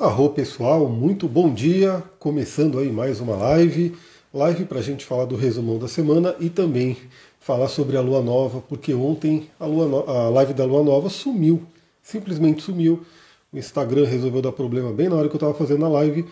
Arro pessoal, muito bom dia. Começando aí mais uma live, live para a gente falar do resumão da semana e também falar sobre a lua nova, porque ontem a, lua no... a live da lua nova sumiu, simplesmente sumiu. O Instagram resolveu dar problema bem na hora que eu estava fazendo a live.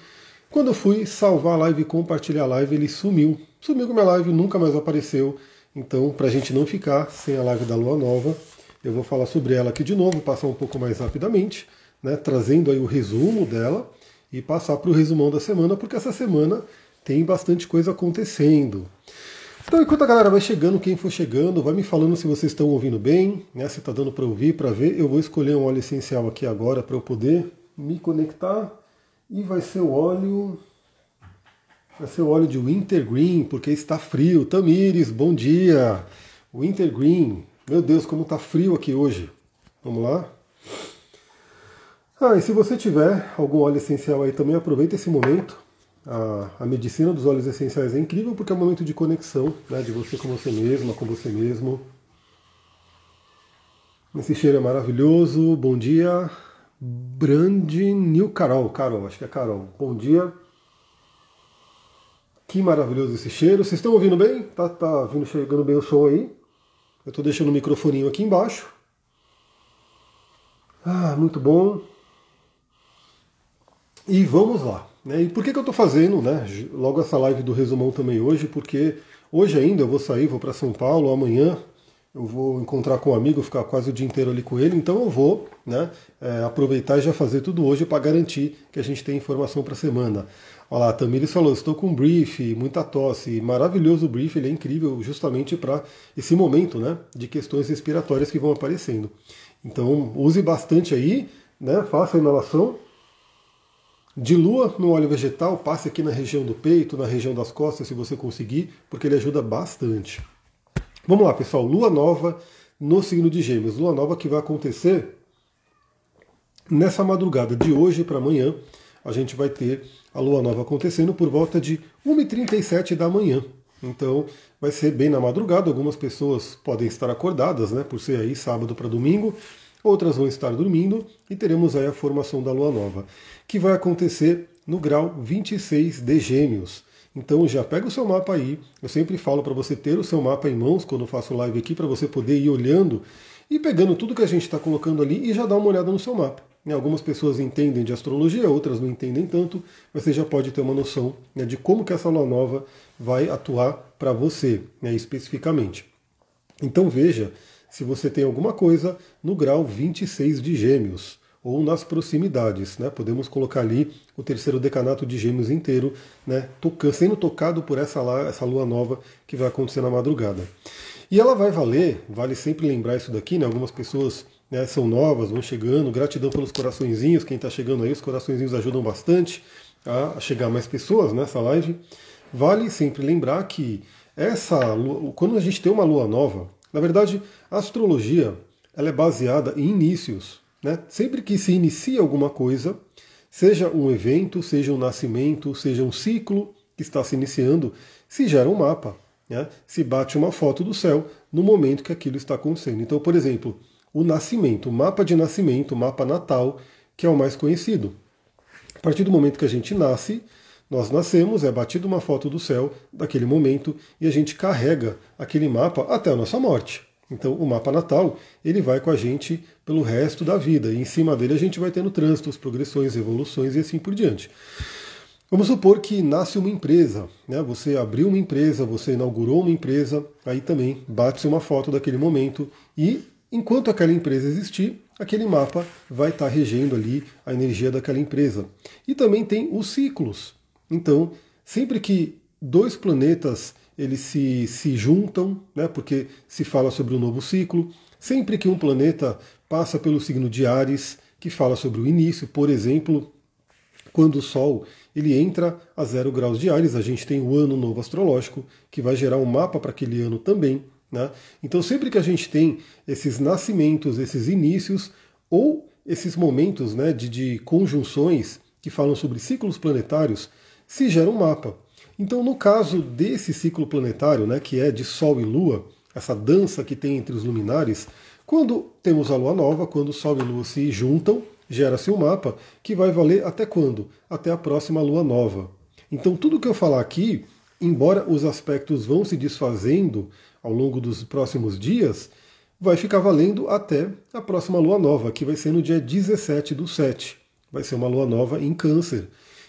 Quando eu fui salvar a live e compartilhar a live, ele sumiu. Sumiu com a minha live, nunca mais apareceu. Então, para a gente não ficar sem a live da lua nova, eu vou falar sobre ela aqui de novo, passar um pouco mais rapidamente né, trazendo aí o resumo dela e passar para o resumão da semana, porque essa semana tem bastante coisa acontecendo. Então, enquanto a galera vai chegando, quem for chegando, vai me falando se vocês estão ouvindo bem, né, se está dando para ouvir, para ver. Eu vou escolher um óleo essencial aqui agora para eu poder me conectar. E vai ser o óleo. Vai ser o óleo de Wintergreen, porque está frio. Tamires, bom dia! Wintergreen, meu Deus, como está frio aqui hoje. Vamos lá? Ah, e se você tiver algum óleo essencial aí também, aproveita esse momento. A, a medicina dos óleos essenciais é incrível porque é um momento de conexão, né, de você com você mesma, com você mesmo. Esse cheiro é maravilhoso. Bom dia, Brandinil Carol. Carol, acho que é Carol. Bom dia. Que maravilhoso esse cheiro. Vocês estão ouvindo bem? Tá, tá vindo chegando bem o som aí? Eu estou deixando o microfoninho aqui embaixo. Ah, muito bom. E vamos lá. Né? E por que, que eu estou fazendo né, logo essa live do resumão também hoje? Porque hoje ainda eu vou sair, vou para São Paulo, amanhã eu vou encontrar com um amigo, ficar quase o dia inteiro ali com ele, então eu vou né, é, aproveitar e já fazer tudo hoje para garantir que a gente tem informação para a semana. Olha lá, Tamires falou, estou com um brief, muita tosse, maravilhoso o brief, ele é incrível justamente para esse momento né, de questões respiratórias que vão aparecendo. Então use bastante aí, né, faça a inalação Dilua no óleo vegetal, passe aqui na região do peito, na região das costas, se você conseguir, porque ele ajuda bastante. Vamos lá, pessoal. Lua nova no signo de Gêmeos. Lua nova que vai acontecer nessa madrugada de hoje para amanhã. A gente vai ter a lua nova acontecendo por volta de 1h37 da manhã. Então vai ser bem na madrugada. Algumas pessoas podem estar acordadas, né? Por ser aí sábado para domingo outras vão estar dormindo e teremos aí a formação da lua nova, que vai acontecer no grau 26 de Gêmeos. Então já pega o seu mapa aí. Eu sempre falo para você ter o seu mapa em mãos quando faço live aqui, para você poder ir olhando e pegando tudo que a gente está colocando ali e já dar uma olhada no seu mapa. Né, algumas pessoas entendem de astrologia, outras não entendem tanto, mas você já pode ter uma noção né, de como que essa lua nova vai atuar para você, né, especificamente. Então veja se você tem alguma coisa no grau 26 de Gêmeos ou nas proximidades, né? Podemos colocar ali o terceiro decanato de Gêmeos inteiro, né? sendo tocado por essa, essa lua nova que vai acontecer na madrugada. E ela vai valer, vale sempre lembrar isso daqui, né? Algumas pessoas né, são novas, vão chegando, gratidão pelos coraçõezinhos, quem está chegando aí, os coraçõezinhos ajudam bastante a chegar mais pessoas nessa live. Vale sempre lembrar que essa quando a gente tem uma lua nova, na verdade, a astrologia ela é baseada em inícios. Né? Sempre que se inicia alguma coisa, seja um evento, seja um nascimento, seja um ciclo que está se iniciando, se gera um mapa. Né? Se bate uma foto do céu no momento que aquilo está acontecendo. Então, por exemplo, o nascimento, o mapa de nascimento, o mapa natal, que é o mais conhecido. A partir do momento que a gente nasce, nós nascemos, é batida uma foto do céu daquele momento e a gente carrega aquele mapa até a nossa morte. Então, o mapa natal ele vai com a gente pelo resto da vida e em cima dele a gente vai tendo trânsitos, progressões, evoluções e assim por diante. Vamos supor que nasce uma empresa, né? Você abriu uma empresa, você inaugurou uma empresa, aí também bate-se uma foto daquele momento e enquanto aquela empresa existir, aquele mapa vai estar regendo ali a energia daquela empresa. E também tem os ciclos. Então, sempre que dois planetas eles se, se juntam, né, porque se fala sobre um novo ciclo, sempre que um planeta passa pelo signo de Ares, que fala sobre o início, por exemplo, quando o Sol ele entra a zero graus de Ares, a gente tem o ano novo astrológico, que vai gerar um mapa para aquele ano também. Né? Então, sempre que a gente tem esses nascimentos, esses inícios, ou esses momentos né, de, de conjunções que falam sobre ciclos planetários, se gera um mapa. Então, no caso desse ciclo planetário, né, que é de Sol e Lua, essa dança que tem entre os luminares, quando temos a Lua nova, quando Sol e Lua se juntam, gera-se um mapa que vai valer até quando? Até a próxima lua nova. Então, tudo que eu falar aqui, embora os aspectos vão se desfazendo ao longo dos próximos dias, vai ficar valendo até a próxima lua nova, que vai ser no dia 17 do 7. Vai ser uma lua nova em Câncer.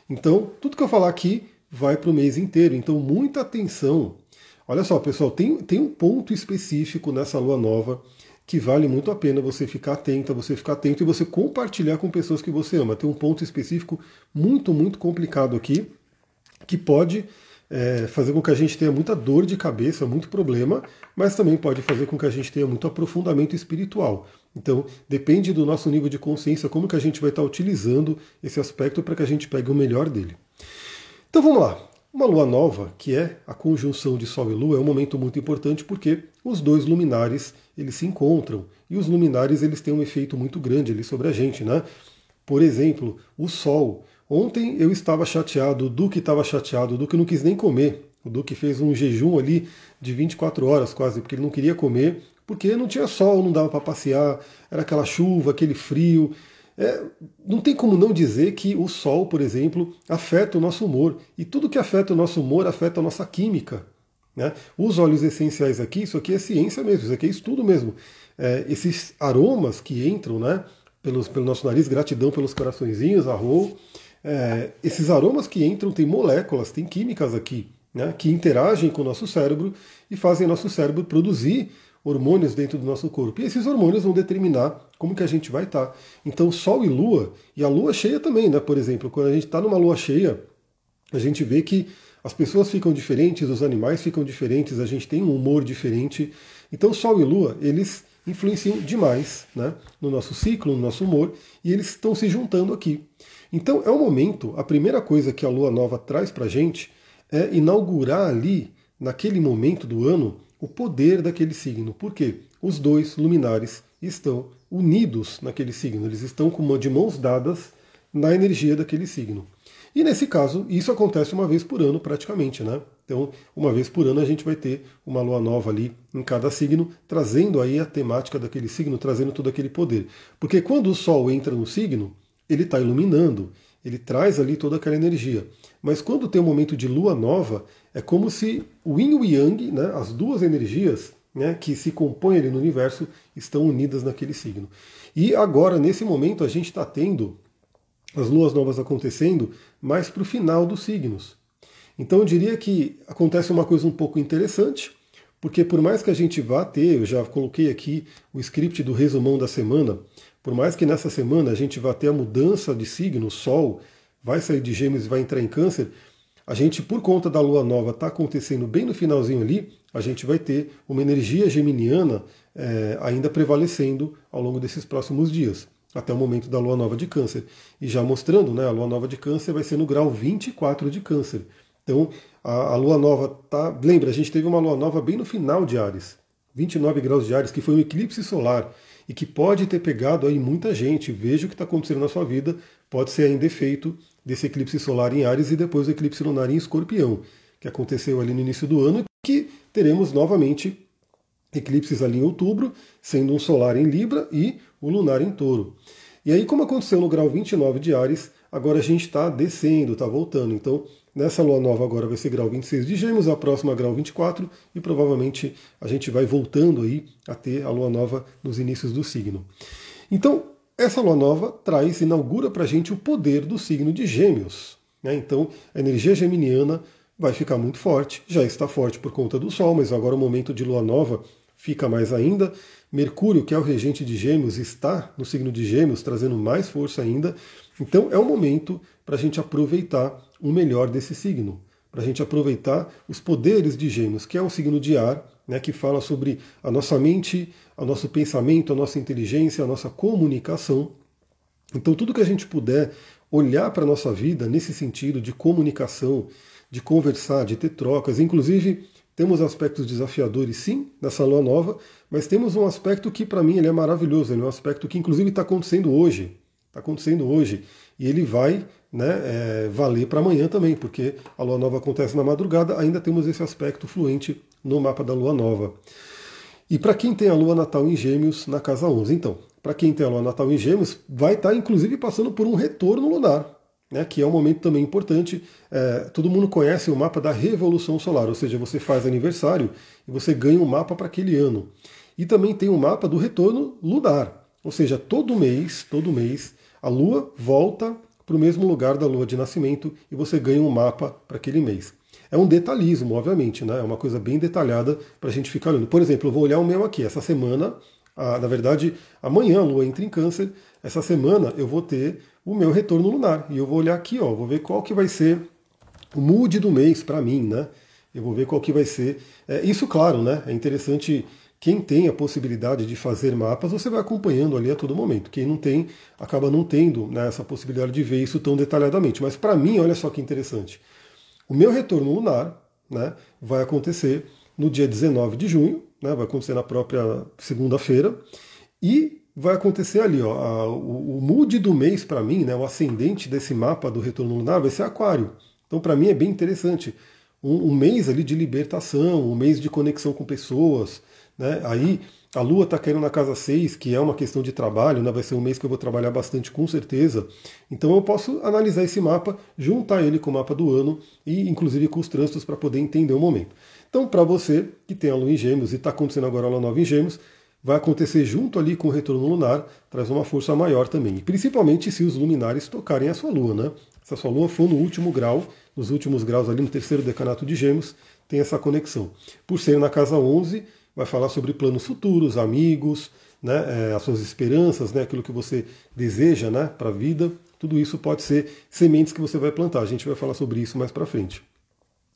Então, tudo que eu falar aqui vai para o mês inteiro. Então, muita atenção. Olha só, pessoal, tem, tem um ponto específico nessa lua nova que vale muito a pena você ficar atenta, você ficar atento e você compartilhar com pessoas que você ama. Tem um ponto específico muito, muito complicado aqui, que pode é, fazer com que a gente tenha muita dor de cabeça, muito problema, mas também pode fazer com que a gente tenha muito aprofundamento espiritual. Então, depende do nosso nível de consciência, como que a gente vai estar utilizando esse aspecto para que a gente pegue o melhor dele. Então vamos lá. Uma lua nova, que é a conjunção de Sol e Lua, é um momento muito importante porque os dois luminares eles se encontram e os luminares eles têm um efeito muito grande ali sobre a gente, né? Por exemplo, o Sol. Ontem eu estava chateado, o Duque estava chateado, o Duque não quis nem comer. O Duque fez um jejum ali de 24 horas quase, porque ele não queria comer, porque não tinha sol, não dava para passear, era aquela chuva, aquele frio. É, não tem como não dizer que o sol, por exemplo, afeta o nosso humor. E tudo que afeta o nosso humor afeta a nossa química. Né? Os óleos essenciais aqui, isso aqui é ciência mesmo, isso aqui é estudo mesmo. É, esses aromas que entram né, pelos, pelo nosso nariz, gratidão pelos coraçõezinhos, arro, é, esses aromas que entram têm moléculas, tem químicas aqui, né, que interagem com o nosso cérebro e fazem nosso cérebro produzir hormônios dentro do nosso corpo. E esses hormônios vão determinar como que a gente vai estar. Tá. Então, Sol e Lua, e a Lua cheia também, né? Por exemplo, quando a gente está numa Lua cheia, a gente vê que as pessoas ficam diferentes, os animais ficam diferentes, a gente tem um humor diferente. Então, Sol e Lua, eles influenciam demais né, no nosso ciclo, no nosso humor, e eles estão se juntando aqui. Então, é o momento, a primeira coisa que a Lua Nova traz para a gente é inaugurar ali, naquele momento do ano, o poder daquele signo. Por quê? Os dois luminares estão unidos naquele signo, eles estão com de mãos dadas na energia daquele signo. E nesse caso, isso acontece uma vez por ano praticamente, né? Então, uma vez por ano a gente vai ter uma lua nova ali em cada signo, trazendo aí a temática daquele signo, trazendo todo aquele poder. Porque quando o Sol entra no signo, ele está iluminando, ele traz ali toda aquela energia. Mas quando tem um momento de lua nova, é como se o yin e o yang, né, as duas energias né, que se compõem ali no universo, estão unidas naquele signo. E agora, nesse momento, a gente está tendo as luas novas acontecendo mais para o final dos signos. Então eu diria que acontece uma coisa um pouco interessante, porque por mais que a gente vá ter, eu já coloquei aqui o script do resumão da semana, por mais que nessa semana a gente vá ter a mudança de signo, Sol vai sair de Gêmeos e vai entrar em Câncer, a gente, por conta da lua nova, está acontecendo bem no finalzinho ali, a gente vai ter uma energia geminiana é, ainda prevalecendo ao longo desses próximos dias até o momento da lua nova de câncer. E já mostrando, né, a lua nova de câncer vai ser no grau 24 de câncer. Então, a, a lua nova tá. Lembra, a gente teve uma lua nova bem no final de Ares, 29 graus de Ares, que foi um eclipse solar e que pode ter pegado aí muita gente. Veja o que está acontecendo na sua vida. Pode ser ainda efeito desse eclipse solar em Ares e depois o eclipse lunar em Escorpião, que aconteceu ali no início do ano, que teremos novamente eclipses ali em outubro, sendo um solar em Libra e o lunar em touro. E aí, como aconteceu no grau 29 de Ares, agora a gente está descendo, está voltando. Então, nessa lua nova agora vai ser grau 26 de Gêmeos, a próxima grau 24, e provavelmente a gente vai voltando aí a ter a lua nova nos inícios do signo. Então, essa lua nova traz, inaugura para a gente o poder do signo de Gêmeos. Né? Então, a energia geminiana vai ficar muito forte, já está forte por conta do Sol, mas agora o momento de lua nova fica mais ainda. Mercúrio, que é o regente de Gêmeos, está no signo de Gêmeos, trazendo mais força ainda. Então é o momento para a gente aproveitar o melhor desse signo, para a gente aproveitar os poderes de Gêmeos, que é um signo de ar, né, que fala sobre a nossa mente, o nosso pensamento, a nossa inteligência, a nossa comunicação. Então tudo que a gente puder olhar para a nossa vida nesse sentido de comunicação, de conversar, de ter trocas, inclusive temos aspectos desafiadores, sim, nessa lua nova, mas temos um aspecto que, para mim, ele é maravilhoso. Ele é um aspecto que, inclusive, está acontecendo hoje. Está acontecendo hoje. E ele vai né, é, valer para amanhã também, porque a lua nova acontece na madrugada, ainda temos esse aspecto fluente no mapa da lua nova. E para quem tem a lua natal em Gêmeos, na casa 11. Então, para quem tem a lua natal em Gêmeos, vai estar tá, inclusive passando por um retorno lunar, né, que é um momento também importante. É, todo mundo conhece o mapa da Revolução Solar, ou seja, você faz aniversário e você ganha um mapa para aquele ano. E também tem o um mapa do retorno lunar, ou seja, todo mês, todo mês, a Lua volta para o mesmo lugar da Lua de nascimento e você ganha um mapa para aquele mês. É um detalhismo, obviamente, né? É uma coisa bem detalhada para a gente ficar olhando. Por exemplo, eu vou olhar o meu aqui. Essa semana na verdade, amanhã a Lua entra em câncer, essa semana eu vou ter o meu retorno lunar. E eu vou olhar aqui, ó, vou ver qual que vai ser o mood do mês para mim, né? Eu vou ver qual que vai ser. É, isso, claro, né? É interessante. Quem tem a possibilidade de fazer mapas, você vai acompanhando ali a todo momento. Quem não tem, acaba não tendo né, essa possibilidade de ver isso tão detalhadamente. Mas para mim, olha só que interessante. O meu retorno lunar né, vai acontecer no dia 19 de junho, né, vai acontecer na própria segunda-feira, e vai acontecer ali, ó, a, o, o mood do mês para mim, né, o ascendente desse mapa do retorno lunar vai ser aquário. Então para mim é bem interessante. Um, um, mês ali de libertação, um mês de conexão com pessoas, né, aí a Lua está caindo na casa 6, que é uma questão de trabalho, né? vai ser um mês que eu vou trabalhar bastante com certeza. Então eu posso analisar esse mapa, juntar ele com o mapa do ano e inclusive com os trânsitos para poder entender o momento. Então, para você que tem a Lua em Gêmeos e está acontecendo agora a Lua Nova em Gêmeos, vai acontecer junto ali com o retorno lunar, traz uma força maior também. E principalmente se os luminares tocarem a sua Lua, né? Se a sua Lua for no último grau, nos últimos graus ali no terceiro decanato de Gêmeos, tem essa conexão. Por ser na casa 11, vai falar sobre planos futuros, amigos, né, é, as suas esperanças, né, aquilo que você deseja né, para a vida. Tudo isso pode ser sementes que você vai plantar. A gente vai falar sobre isso mais para frente.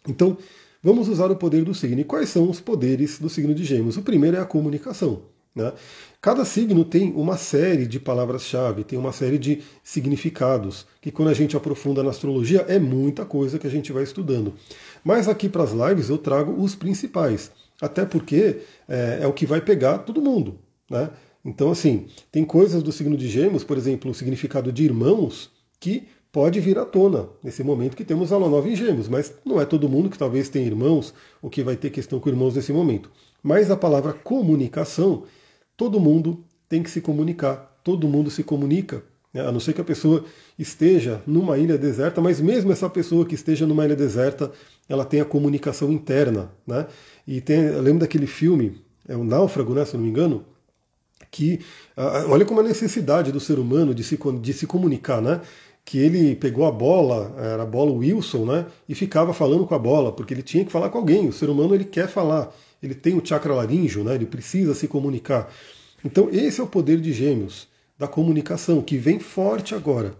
Então, vamos usar o poder do signo. E quais são os poderes do signo de Gêmeos? O primeiro é a comunicação. Né? Cada signo tem uma série de palavras-chave, tem uma série de significados, que quando a gente aprofunda na astrologia é muita coisa que a gente vai estudando. Mas aqui para as lives eu trago os principais. Até porque é, é o que vai pegar todo mundo. Né? Então, assim, tem coisas do signo de Gêmeos, por exemplo, o significado de irmãos, que pode vir à tona nesse momento que temos a nova em Gêmeos, mas não é todo mundo que talvez tenha irmãos ou que vai ter questão com irmãos nesse momento. Mas a palavra comunicação, todo mundo tem que se comunicar, todo mundo se comunica. Né? A não ser que a pessoa esteja numa ilha deserta, mas mesmo essa pessoa que esteja numa ilha deserta, ela tem a comunicação interna. Né? E tem, eu lembro daquele filme, é o Náufrago, né, se não me engano, que olha como a necessidade do ser humano de se, de se comunicar, né? Que ele pegou a bola, era a bola Wilson, né? E ficava falando com a bola, porque ele tinha que falar com alguém. O ser humano ele quer falar, ele tem o chakra laríngeo, né? Ele precisa se comunicar. Então esse é o poder de Gêmeos, da comunicação, que vem forte agora.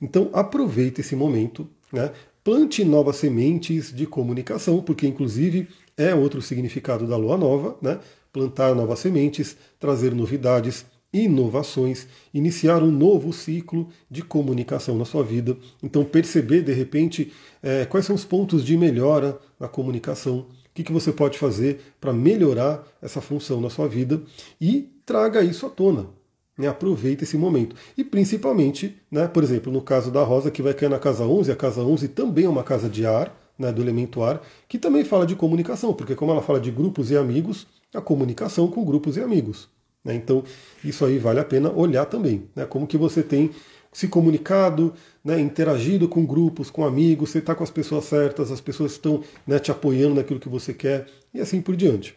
Então aproveite esse momento, né? Plante novas sementes de comunicação, porque inclusive é outro significado da lua nova, né? Plantar novas sementes, trazer novidades, inovações, iniciar um novo ciclo de comunicação na sua vida. Então, perceber de repente é, quais são os pontos de melhora na comunicação, o que, que você pode fazer para melhorar essa função na sua vida e traga isso à tona. Né, aproveita esse momento. E principalmente, né, por exemplo, no caso da Rosa, que vai cair na casa 11, a casa 11 também é uma casa de ar, né, do elemento ar, que também fala de comunicação, porque como ela fala de grupos e amigos, a comunicação com grupos e amigos. Né, então, isso aí vale a pena olhar também. Né, como que você tem se comunicado, né, interagido com grupos, com amigos, você está com as pessoas certas, as pessoas estão né, te apoiando naquilo que você quer, e assim por diante.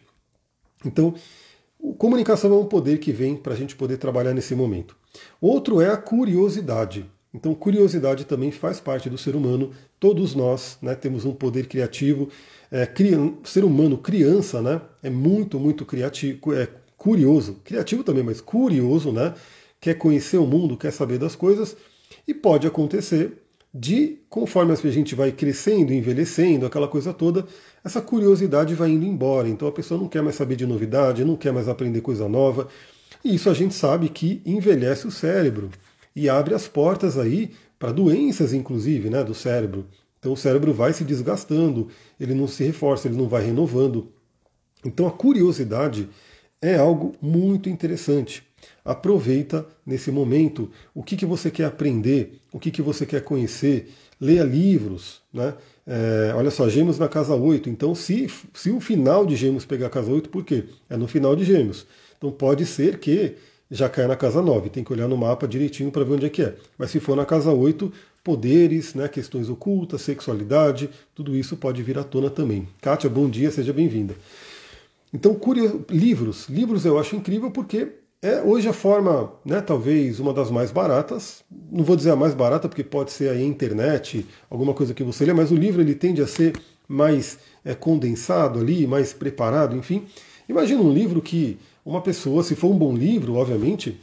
Então, comunicação é um poder que vem para a gente poder trabalhar nesse momento. Outro é a curiosidade. Então, curiosidade também faz parte do ser humano. Todos nós né, temos um poder criativo. É, ser humano, criança, né, é muito, muito criativo, é curioso. Criativo também, mas curioso, né? Quer conhecer o mundo, quer saber das coisas. E pode acontecer de, conforme a gente vai crescendo, envelhecendo, aquela coisa toda, essa curiosidade vai indo embora. Então a pessoa não quer mais saber de novidade, não quer mais aprender coisa nova. E isso a gente sabe que envelhece o cérebro e abre as portas aí para doenças, inclusive, né, do cérebro. Então o cérebro vai se desgastando, ele não se reforça, ele não vai renovando. Então a curiosidade é algo muito interessante. Aproveita nesse momento o que, que você quer aprender, o que, que você quer conhecer, leia livros. Né? É, olha só, Gêmeos na casa 8. Então, se, se o final de Gêmeos pegar a casa 8, por quê? É no final de Gêmeos. Então pode ser que já cai na casa 9. Tem que olhar no mapa direitinho para ver onde é que é. Mas se for na casa 8, poderes, né, questões ocultas, sexualidade, tudo isso pode vir à tona também. Kátia, bom dia, seja bem-vinda. Então, curioso, livros. Livros eu acho incrível porque é hoje a forma, né, talvez uma das mais baratas. Não vou dizer a mais barata porque pode ser a internet, alguma coisa que você lê, mas o livro ele tende a ser mais é, condensado ali, mais preparado, enfim. Imagina um livro que uma pessoa, se for um bom livro, obviamente,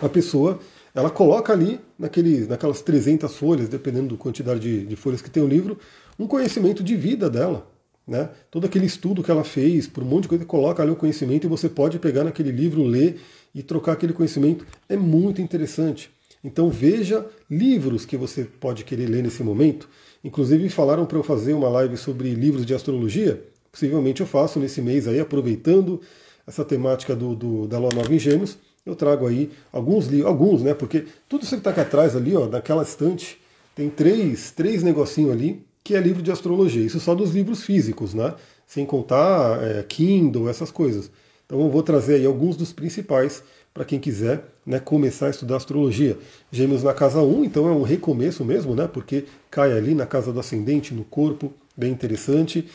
a pessoa ela coloca ali naquele, naquelas 300 folhas, dependendo da quantidade de, de folhas que tem o livro, um conhecimento de vida dela. Né? Todo aquele estudo que ela fez, por um monte de coisa, coloca ali o conhecimento e você pode pegar naquele livro, ler e trocar aquele conhecimento. É muito interessante. Então veja livros que você pode querer ler nesse momento. Inclusive falaram para eu fazer uma live sobre livros de astrologia. Possivelmente eu faço nesse mês aí, aproveitando essa temática do, do da Lua Nova em Gêmeos. Eu trago aí alguns livros, alguns, né? Porque tudo isso que está aqui atrás ali, ó, naquela estante, tem três, três negocinhos ali que é livro de astrologia. Isso só dos livros físicos, né? Sem contar é, Kindle, essas coisas. Então eu vou trazer aí alguns dos principais para quem quiser né, começar a estudar astrologia. Gêmeos na casa 1, então é um recomeço mesmo, né? Porque cai ali na casa do ascendente, no corpo, bem interessante.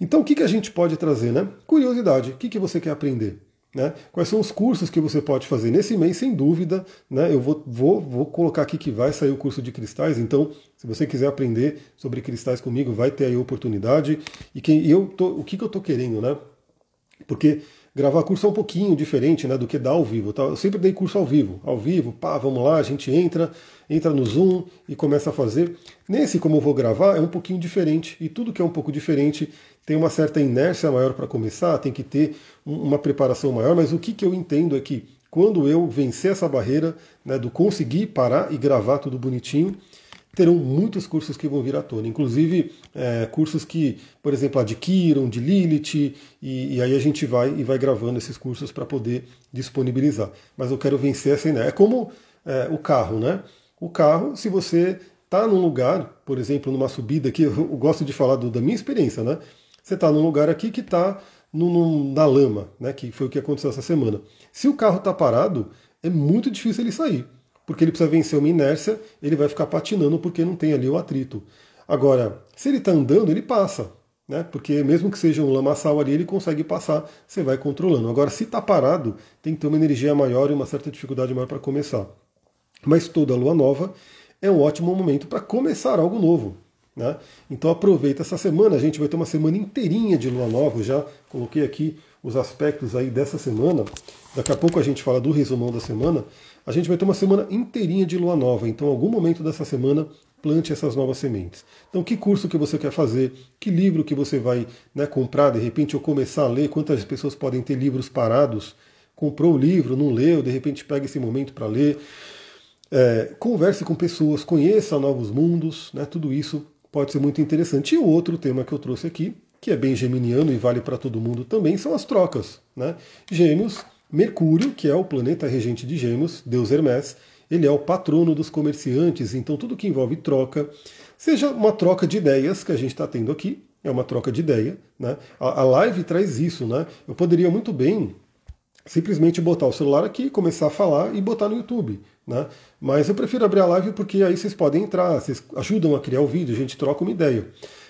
Então o que, que a gente pode trazer, né? Curiosidade, o que, que você quer aprender? Né? Quais são os cursos que você pode fazer nesse mês, sem dúvida. Né? Eu vou, vou, vou colocar aqui que vai sair o curso de cristais, então se você quiser aprender sobre cristais comigo, vai ter aí a oportunidade. E quem eu tô, o que, que eu estou querendo, né? Porque gravar curso é um pouquinho diferente né, do que dar ao vivo. Tá? Eu sempre dei curso ao vivo. Ao vivo, pá, vamos lá, a gente entra, entra no Zoom e começa a fazer. Nesse, como eu vou gravar, é um pouquinho diferente. E tudo que é um pouco diferente tem uma certa inércia maior para começar, tem que ter uma preparação maior, mas o que, que eu entendo é que quando eu vencer essa barreira né, do conseguir parar e gravar tudo bonitinho, terão muitos cursos que vão vir à tona, inclusive é, cursos que, por exemplo, adquiram de Lilith, e, e, aí a gente vai e vai gravando esses cursos para poder disponibilizar. Mas eu quero vencer essa ideia. É como é, o carro, né? O carro, se você está num lugar, por exemplo, numa subida aqui, eu gosto de falar do, da minha experiência, né? Você está num lugar aqui que está na lama, né, que foi o que aconteceu essa semana. Se o carro está parado, é muito difícil ele sair, porque ele precisa vencer uma inércia, ele vai ficar patinando porque não tem ali o atrito. Agora, se ele está andando, ele passa, né, porque mesmo que seja um lamaçal ali, ele consegue passar, você vai controlando. Agora, se está parado, tem que ter uma energia maior e uma certa dificuldade maior para começar. Mas toda lua nova é um ótimo momento para começar algo novo. Né? Então aproveita essa semana, a gente vai ter uma semana inteirinha de lua nova, já coloquei aqui os aspectos aí dessa semana. Daqui a pouco a gente fala do resumão da semana. A gente vai ter uma semana inteirinha de lua nova, então algum momento dessa semana plante essas novas sementes. Então, que curso que você quer fazer? Que livro que você vai né, comprar de repente ou começar a ler? Quantas pessoas podem ter livros parados? Comprou o livro, não leu, de repente pega esse momento para ler. É, converse com pessoas, conheça novos mundos, né, tudo isso pode ser muito interessante. E o outro tema que eu trouxe aqui, que é bem geminiano e vale para todo mundo também, são as trocas. Né? Gêmeos, Mercúrio, que é o planeta regente de Gêmeos, Deus Hermes, ele é o patrono dos comerciantes, então tudo que envolve troca, seja uma troca de ideias que a gente está tendo aqui, é uma troca de ideia. Né? A, a live traz isso. Né? Eu poderia muito bem simplesmente botar o celular aqui, começar a falar e botar no YouTube. Né? Mas eu prefiro abrir a live porque aí vocês podem entrar, vocês ajudam a criar o vídeo, a gente troca uma ideia.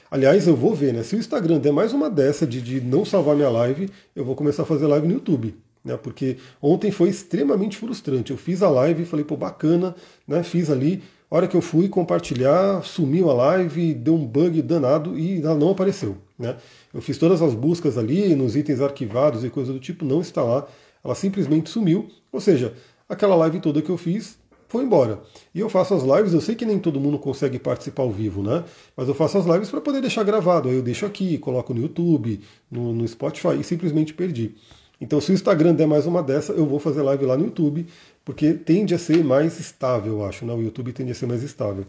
Aliás, eu vou ver, né? Se o Instagram der mais uma dessa de, de não salvar minha live, eu vou começar a fazer live no YouTube. Né, porque ontem foi extremamente frustrante. Eu fiz a live falei, pô, bacana, né? Fiz ali. A hora que eu fui compartilhar, sumiu a live, deu um bug danado e ela não apareceu. Né? Eu fiz todas as buscas ali nos itens arquivados e coisa do tipo, não está lá. Ela simplesmente sumiu. Ou seja, aquela live toda que eu fiz foi embora. E eu faço as lives, eu sei que nem todo mundo consegue participar ao vivo, né? Mas eu faço as lives para poder deixar gravado. Aí eu deixo aqui, coloco no YouTube, no, no, Spotify e simplesmente perdi. Então, se o Instagram der mais uma dessa, eu vou fazer live lá no YouTube, porque tende a ser mais estável, eu acho. Né? O YouTube tende a ser mais estável.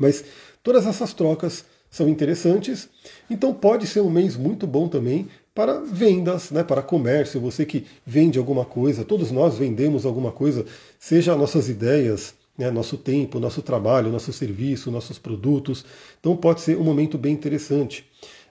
Mas todas essas trocas são interessantes. Então pode ser um mês muito bom também para vendas, né, para comércio, você que vende alguma coisa, todos nós vendemos alguma coisa, seja nossas ideias, né, nosso tempo, nosso trabalho, nosso serviço, nossos produtos. Então pode ser um momento bem interessante.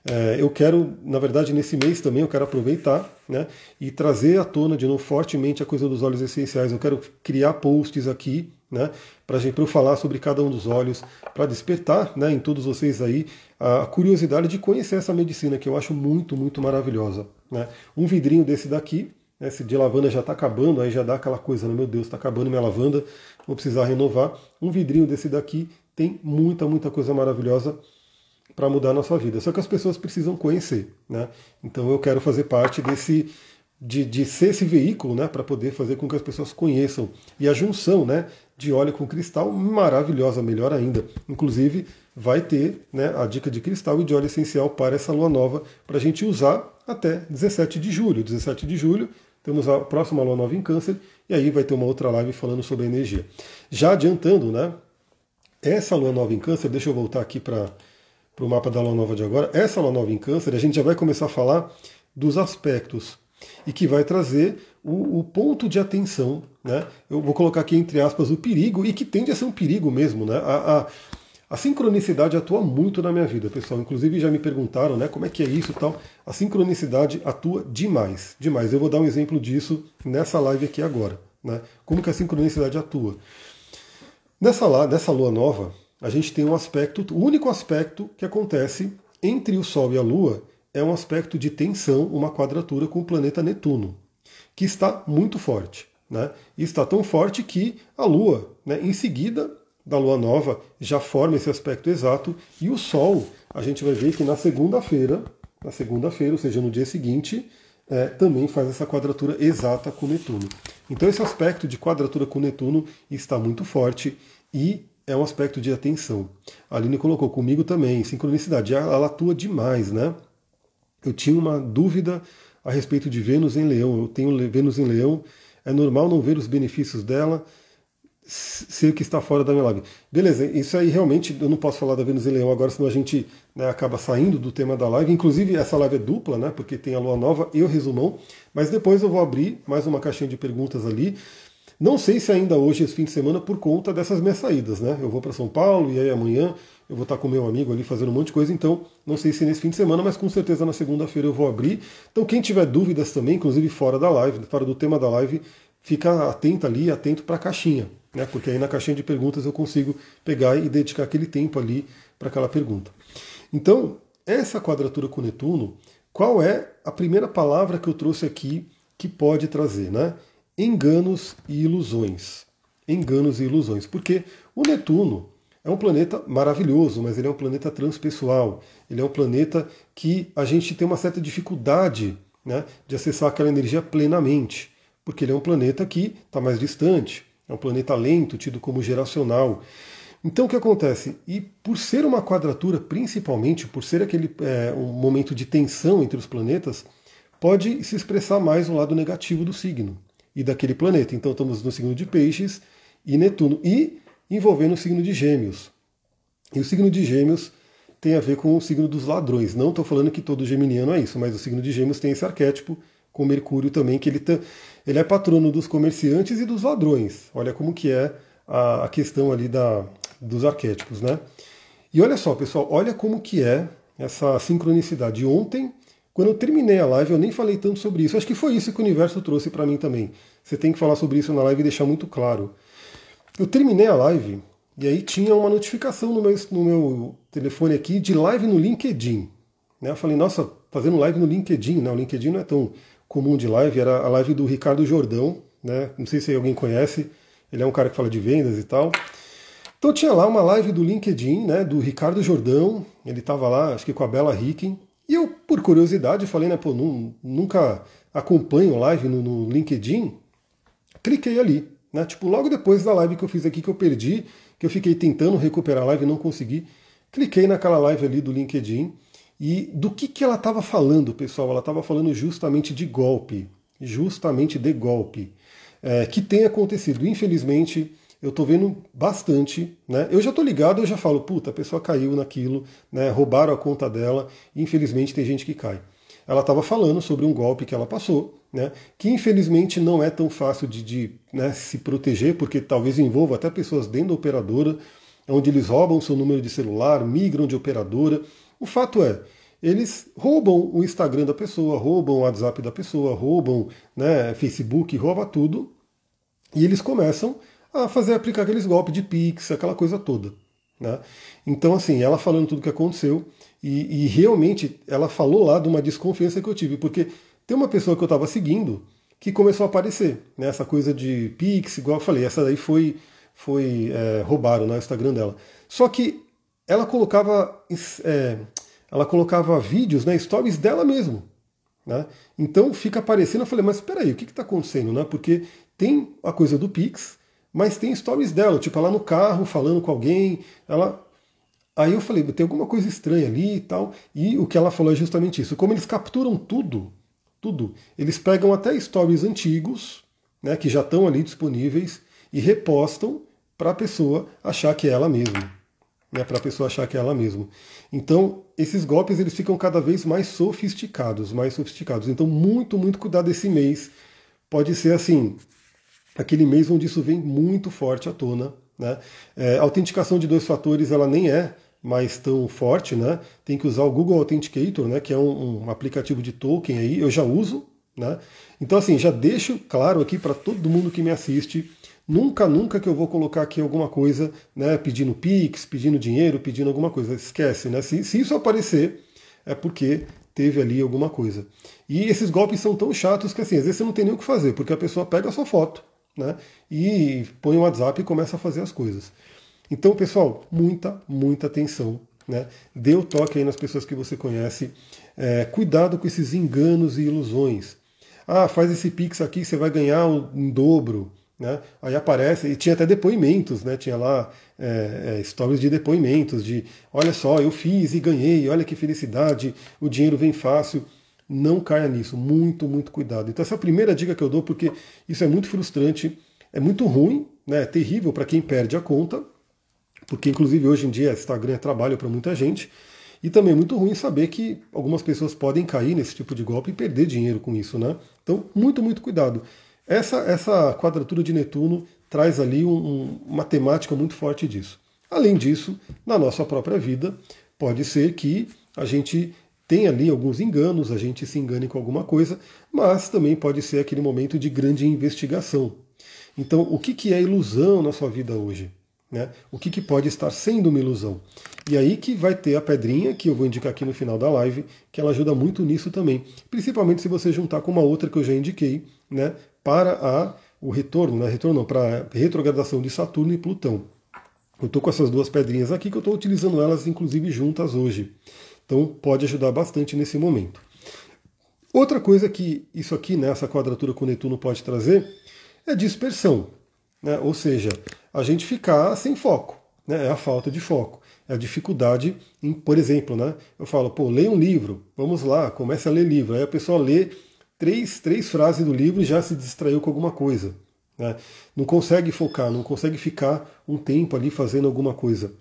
É, eu quero, na verdade, nesse mês também, eu quero aproveitar né, e trazer à tona de novo fortemente a coisa dos óleos essenciais. Eu quero criar posts aqui né, para eu falar sobre cada um dos óleos, para despertar né, em todos vocês aí a curiosidade de conhecer essa medicina que eu acho muito, muito maravilhosa. Né. Um vidrinho desse daqui, né, esse de lavanda já está acabando, aí já dá aquela coisa, né, meu Deus, está acabando minha lavanda, vou precisar renovar. Um vidrinho desse daqui tem muita, muita coisa maravilhosa para mudar a nossa vida. Só que as pessoas precisam conhecer. Né? Então eu quero fazer parte desse. De, de ser esse veículo né, para poder fazer com que as pessoas conheçam. E a junção né, de óleo com cristal, maravilhosa, melhor ainda. Inclusive, vai ter né, a dica de cristal e de óleo essencial para essa lua nova, para a gente usar até 17 de julho. 17 de julho, temos a próxima lua nova em Câncer, e aí vai ter uma outra live falando sobre energia. Já adiantando, né? Essa lua nova em Câncer, deixa eu voltar aqui para o mapa da Lua Nova de agora, essa Lua Nova em Câncer, a gente já vai começar a falar dos aspectos e que vai trazer o, o, ponto de atenção, né? Eu vou colocar aqui entre aspas o perigo e que tende a ser um perigo mesmo, né? A, a, a sincronicidade atua muito na minha vida, pessoal. Inclusive já me perguntaram, né? Como é que é isso, tal? A sincronicidade atua demais, demais. Eu vou dar um exemplo disso nessa live aqui agora, né? Como que a sincronicidade atua? Nessa, nessa lua nova, a gente tem um aspecto, o único aspecto que acontece entre o Sol e a Lua é um aspecto de tensão, uma quadratura com o planeta Netuno, que está muito forte. Né? E está tão forte que a Lua, né, em seguida da Lua Nova, já forma esse aspecto exato, e o Sol, a gente vai ver que na segunda-feira, na segunda-feira, ou seja, no dia seguinte, é, também faz essa quadratura exata com Netuno. Então esse aspecto de quadratura com Netuno está muito forte e é um aspecto de atenção. A Aline colocou comigo também, sincronicidade. Ela atua demais, né? Eu tinha uma dúvida a respeito de Vênus em Leão. Eu tenho Vênus em Leão. É normal não ver os benefícios dela, sei o que está fora da minha live. Beleza, isso aí realmente eu não posso falar da Vênus em Leão agora, senão a gente né, acaba saindo do tema da live. Inclusive, essa live é dupla, né? Porque tem a Lua Nova e o resumão. Mas depois eu vou abrir mais uma caixinha de perguntas ali. Não sei se ainda hoje, esse fim de semana, por conta dessas minhas saídas, né? Eu vou para São Paulo e aí amanhã eu vou estar com meu amigo ali fazendo um monte de coisa, então não sei se nesse fim de semana, mas com certeza na segunda-feira eu vou abrir. Então quem tiver dúvidas também, inclusive fora da live, fora do tema da live, fica atento ali, atento para a caixinha, né? Porque aí na caixinha de perguntas eu consigo pegar e dedicar aquele tempo ali para aquela pergunta. Então, essa quadratura com Netuno, qual é a primeira palavra que eu trouxe aqui que pode trazer, né? enganos e ilusões. Enganos e ilusões. Porque o Netuno é um planeta maravilhoso, mas ele é um planeta transpessoal. Ele é um planeta que a gente tem uma certa dificuldade né, de acessar aquela energia plenamente. Porque ele é um planeta que está mais distante, é um planeta lento, tido como geracional. Então o que acontece? E por ser uma quadratura, principalmente, por ser aquele é, um momento de tensão entre os planetas, pode se expressar mais o lado negativo do signo e daquele planeta. Então estamos no signo de Peixes e Netuno, e envolvendo o signo de Gêmeos. E o signo de Gêmeos tem a ver com o signo dos ladrões. Não estou falando que todo geminiano é isso, mas o signo de Gêmeos tem esse arquétipo com Mercúrio também, que ele, tá, ele é patrono dos comerciantes e dos ladrões. Olha como que é a, a questão ali da, dos arquétipos, né? E olha só, pessoal, olha como que é essa sincronicidade. Ontem quando eu terminei a live, eu nem falei tanto sobre isso. Acho que foi isso que o universo trouxe para mim também. Você tem que falar sobre isso na live e deixar muito claro. Eu terminei a live e aí tinha uma notificação no meu, no meu telefone aqui de live no LinkedIn. Né? Eu falei, nossa, fazendo live no LinkedIn, né? O LinkedIn não é tão comum de live, era a live do Ricardo Jordão, né? Não sei se alguém conhece, ele é um cara que fala de vendas e tal. Então tinha lá uma live do LinkedIn, né, do Ricardo Jordão, ele estava lá, acho que com a Bela Ricken, e eu, por curiosidade, falei, né, pô, nunca acompanho live no, no, LinkedIn. Cliquei ali, né? Tipo, logo depois da live que eu fiz aqui, que eu perdi, que eu fiquei tentando recuperar a live e não consegui. Cliquei naquela live ali do LinkedIn. E do que, que ela estava falando, pessoal? Ela estava falando justamente de golpe. Justamente de golpe. É, que tem acontecido. Infelizmente, eu estou vendo bastante, né? Eu já estou ligado, eu já falo, puta, a pessoa caiu naquilo, né? Roubaram a conta dela, infelizmente tem gente que cai. Ela estava falando sobre um golpe que ela passou, né? Que infelizmente não é tão fácil de, de né, se proteger, porque talvez envolva até pessoas dentro da operadora, onde eles roubam seu número de celular, migram de operadora. O fato é, eles roubam o Instagram da pessoa, roubam o WhatsApp da pessoa, roubam né, Facebook, rouba tudo, e eles começam a fazer aplicar aqueles golpes de Pix, aquela coisa toda. Né? Então, assim, ela falando tudo o que aconteceu, e, e, realmente ela falou lá de uma desconfiança que eu tive, porque tem uma pessoa que eu estava seguindo que começou a aparecer, né? essa coisa de Pix, igual eu falei, essa daí foi, foi é, roubaram né, Instagram dela. Só que ela colocava, é, ela colocava vídeos, né, stories dela mesmo. Né? Então fica aparecendo, eu falei, mas espera aí, o que está acontecendo? Né? Porque tem a coisa do Pix, mas tem stories dela, tipo, ela no carro falando com alguém, ela. Aí eu falei, tem alguma coisa estranha ali e tal. E o que ela falou é justamente isso. Como eles capturam tudo, tudo, eles pegam até stories antigos, né, que já estão ali disponíveis, e repostam para a pessoa achar que é ela mesma. Né, para a pessoa achar que é ela mesma. Então, esses golpes eles ficam cada vez mais sofisticados, mais sofisticados. Então, muito, muito cuidado esse mês. Pode ser assim, aquele mês onde isso vem muito forte à tona. Né? É, a autenticação de dois fatores ela nem é mais tão forte, né? Tem que usar o Google Authenticator, né? Que é um, um aplicativo de token aí, eu já uso, né? Então assim, já deixo claro aqui para todo mundo que me assiste, nunca, nunca que eu vou colocar aqui alguma coisa, né? Pedindo Pix, pedindo dinheiro, pedindo alguma coisa, esquece, né? Se, se isso aparecer, é porque teve ali alguma coisa. E esses golpes são tão chatos que assim, às vezes você não tem nem o que fazer, porque a pessoa pega a sua foto, né? E põe o WhatsApp e começa a fazer as coisas. Então, pessoal, muita, muita atenção. Né? Dê o toque aí nas pessoas que você conhece. É, cuidado com esses enganos e ilusões. Ah, faz esse Pix aqui, você vai ganhar um dobro. Né? Aí aparece, e tinha até depoimentos, né? tinha lá é, é, stories de depoimentos, de olha só, eu fiz e ganhei, olha que felicidade, o dinheiro vem fácil. Não caia nisso, muito, muito cuidado. Então, essa é a primeira dica que eu dou, porque isso é muito frustrante, é muito ruim, né? é terrível para quem perde a conta, porque inclusive hoje em dia Instagram é trabalho para muita gente, e também é muito ruim saber que algumas pessoas podem cair nesse tipo de golpe e perder dinheiro com isso, né? Então, muito, muito cuidado. Essa, essa quadratura de Netuno traz ali um, um, uma temática muito forte disso. Além disso, na nossa própria vida, pode ser que a gente tem ali alguns enganos, a gente se engane com alguma coisa, mas também pode ser aquele momento de grande investigação. Então, o que, que é ilusão na sua vida hoje? Né? O que, que pode estar sendo uma ilusão? E aí que vai ter a pedrinha, que eu vou indicar aqui no final da live, que ela ajuda muito nisso também. Principalmente se você juntar com uma outra que eu já indiquei, né? Para a, o retorno, né? Retorno não, para a retrogradação de Saturno e Plutão. Eu estou com essas duas pedrinhas aqui que eu estou utilizando elas, inclusive, juntas hoje. Então pode ajudar bastante nesse momento. Outra coisa que isso aqui, né, essa quadratura com Netuno pode trazer é dispersão. Né? Ou seja, a gente ficar sem foco. Né? É a falta de foco. É a dificuldade em, por exemplo, né? eu falo, pô, leia um livro, vamos lá, comece a ler livro. Aí a pessoa lê três, três frases do livro e já se distraiu com alguma coisa. Né? Não consegue focar, não consegue ficar um tempo ali fazendo alguma coisa.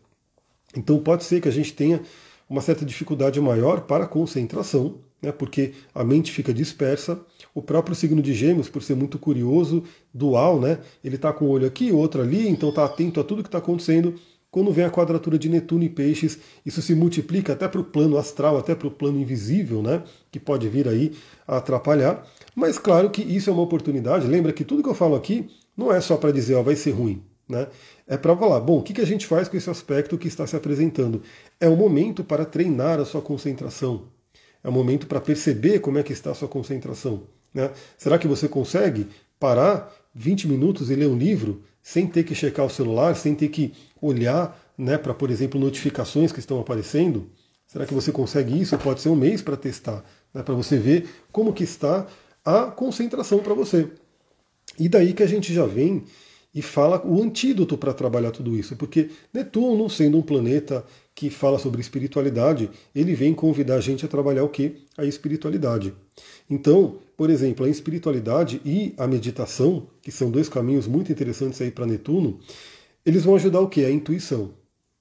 Então pode ser que a gente tenha uma certa dificuldade maior para a concentração, né, porque a mente fica dispersa. O próprio signo de Gêmeos, por ser muito curioso, dual, né, ele está com um olho aqui, outro ali, então está atento a tudo que está acontecendo. Quando vem a quadratura de Netuno e Peixes, isso se multiplica até para o plano astral, até para o plano invisível, né, que pode vir aí a atrapalhar. Mas claro que isso é uma oportunidade. Lembra que tudo que eu falo aqui não é só para dizer, ó, vai ser ruim. Né? É para falar, bom, o que, que a gente faz com esse aspecto que está se apresentando? É o momento para treinar a sua concentração. É o momento para perceber como é que está a sua concentração. Né? Será que você consegue parar 20 minutos e ler um livro sem ter que checar o celular, sem ter que olhar né, para, por exemplo, notificações que estão aparecendo? Será que você consegue isso? Pode ser um mês para testar, né, para você ver como que está a concentração para você. E daí que a gente já vem e fala o antídoto para trabalhar tudo isso, porque Netuno, sendo um planeta que fala sobre espiritualidade, ele vem convidar a gente a trabalhar o que? A espiritualidade. Então, por exemplo, a espiritualidade e a meditação, que são dois caminhos muito interessantes aí para Netuno, eles vão ajudar o que? A intuição.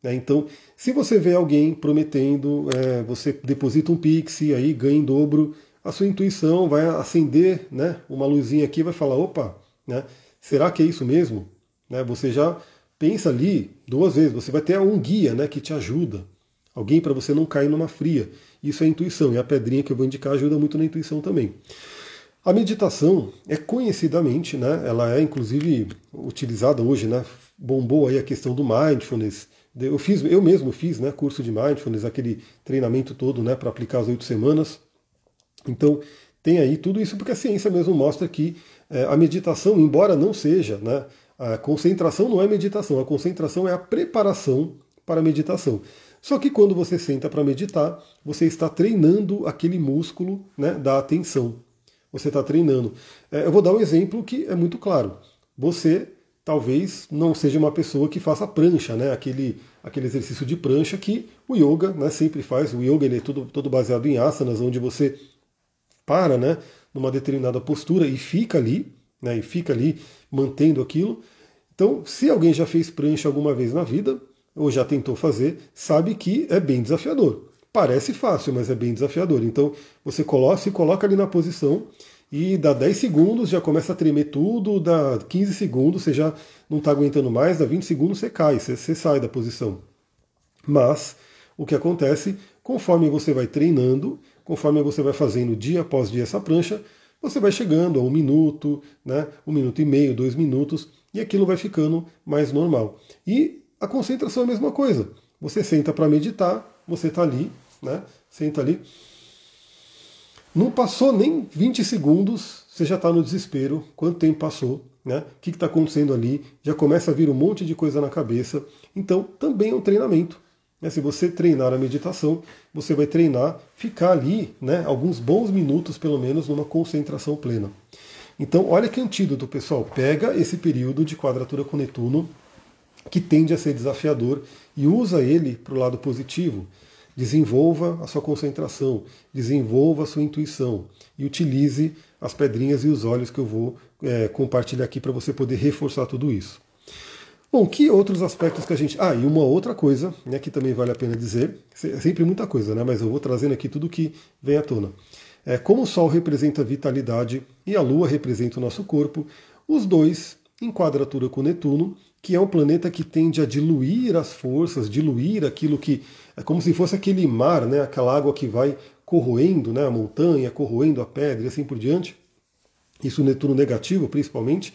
Né? Então, se você vê alguém prometendo, é, você deposita um pix e aí ganha em dobro, a sua intuição vai acender né, uma luzinha aqui vai falar, opa, né, será que é isso mesmo? Né, você já pensa ali duas vezes, você vai ter um guia né, que te ajuda Alguém para você não cair numa fria. Isso é intuição, e a pedrinha que eu vou indicar ajuda muito na intuição também. A meditação é conhecidamente, né, ela é inclusive utilizada hoje, né, bombou aí a questão do mindfulness. Eu fiz, eu mesmo fiz, né, curso de mindfulness, aquele treinamento todo, né, para aplicar as oito semanas. Então tem aí tudo isso porque a ciência mesmo mostra que a meditação, embora não seja, né, a concentração não é meditação, a concentração é a preparação para a meditação. Só que quando você senta para meditar, você está treinando aquele músculo né, da atenção. Você está treinando. É, eu vou dar um exemplo que é muito claro. Você talvez não seja uma pessoa que faça prancha, né? Aquele, aquele exercício de prancha que o yoga né, sempre faz. O yoga ele é todo, todo baseado em asanas, onde você para né, numa determinada postura e fica ali, né, e fica ali mantendo aquilo. Então, se alguém já fez prancha alguma vez na vida, ou já tentou fazer, sabe que é bem desafiador. Parece fácil, mas é bem desafiador. Então você coloca, se coloca ali na posição e dá 10 segundos, já começa a tremer tudo, dá 15 segundos, você já não está aguentando mais, dá 20 segundos, você cai, você, você sai da posição. Mas o que acontece, conforme você vai treinando, conforme você vai fazendo dia após dia essa prancha, você vai chegando a um minuto, né, um minuto e meio, dois minutos, e aquilo vai ficando mais normal. E a concentração é a mesma coisa. Você senta para meditar, você está ali, né? Senta ali. Não passou nem 20 segundos, você já está no desespero. Quanto tempo passou? Né? O que está acontecendo ali? Já começa a vir um monte de coisa na cabeça. Então, também é um treinamento. Né? Se você treinar a meditação, você vai treinar, ficar ali né, alguns bons minutos, pelo menos, numa concentração plena. Então, olha que antídoto, pessoal. Pega esse período de quadratura com Netuno, que tende a ser desafiador e usa ele para o lado positivo. Desenvolva a sua concentração, desenvolva a sua intuição e utilize as pedrinhas e os olhos que eu vou é, compartilhar aqui para você poder reforçar tudo isso. Bom, que outros aspectos que a gente. Ah, e uma outra coisa, né, que também vale a pena dizer, é sempre muita coisa, né, mas eu vou trazendo aqui tudo que vem à tona. É, como o Sol representa a vitalidade e a Lua representa o nosso corpo, os dois, em quadratura com Netuno, que é um planeta que tende a diluir as forças, diluir aquilo que é como se fosse aquele mar, né, aquela água que vai corroendo né, a montanha, corroendo a pedra e assim por diante. Isso Netuno negativo, principalmente.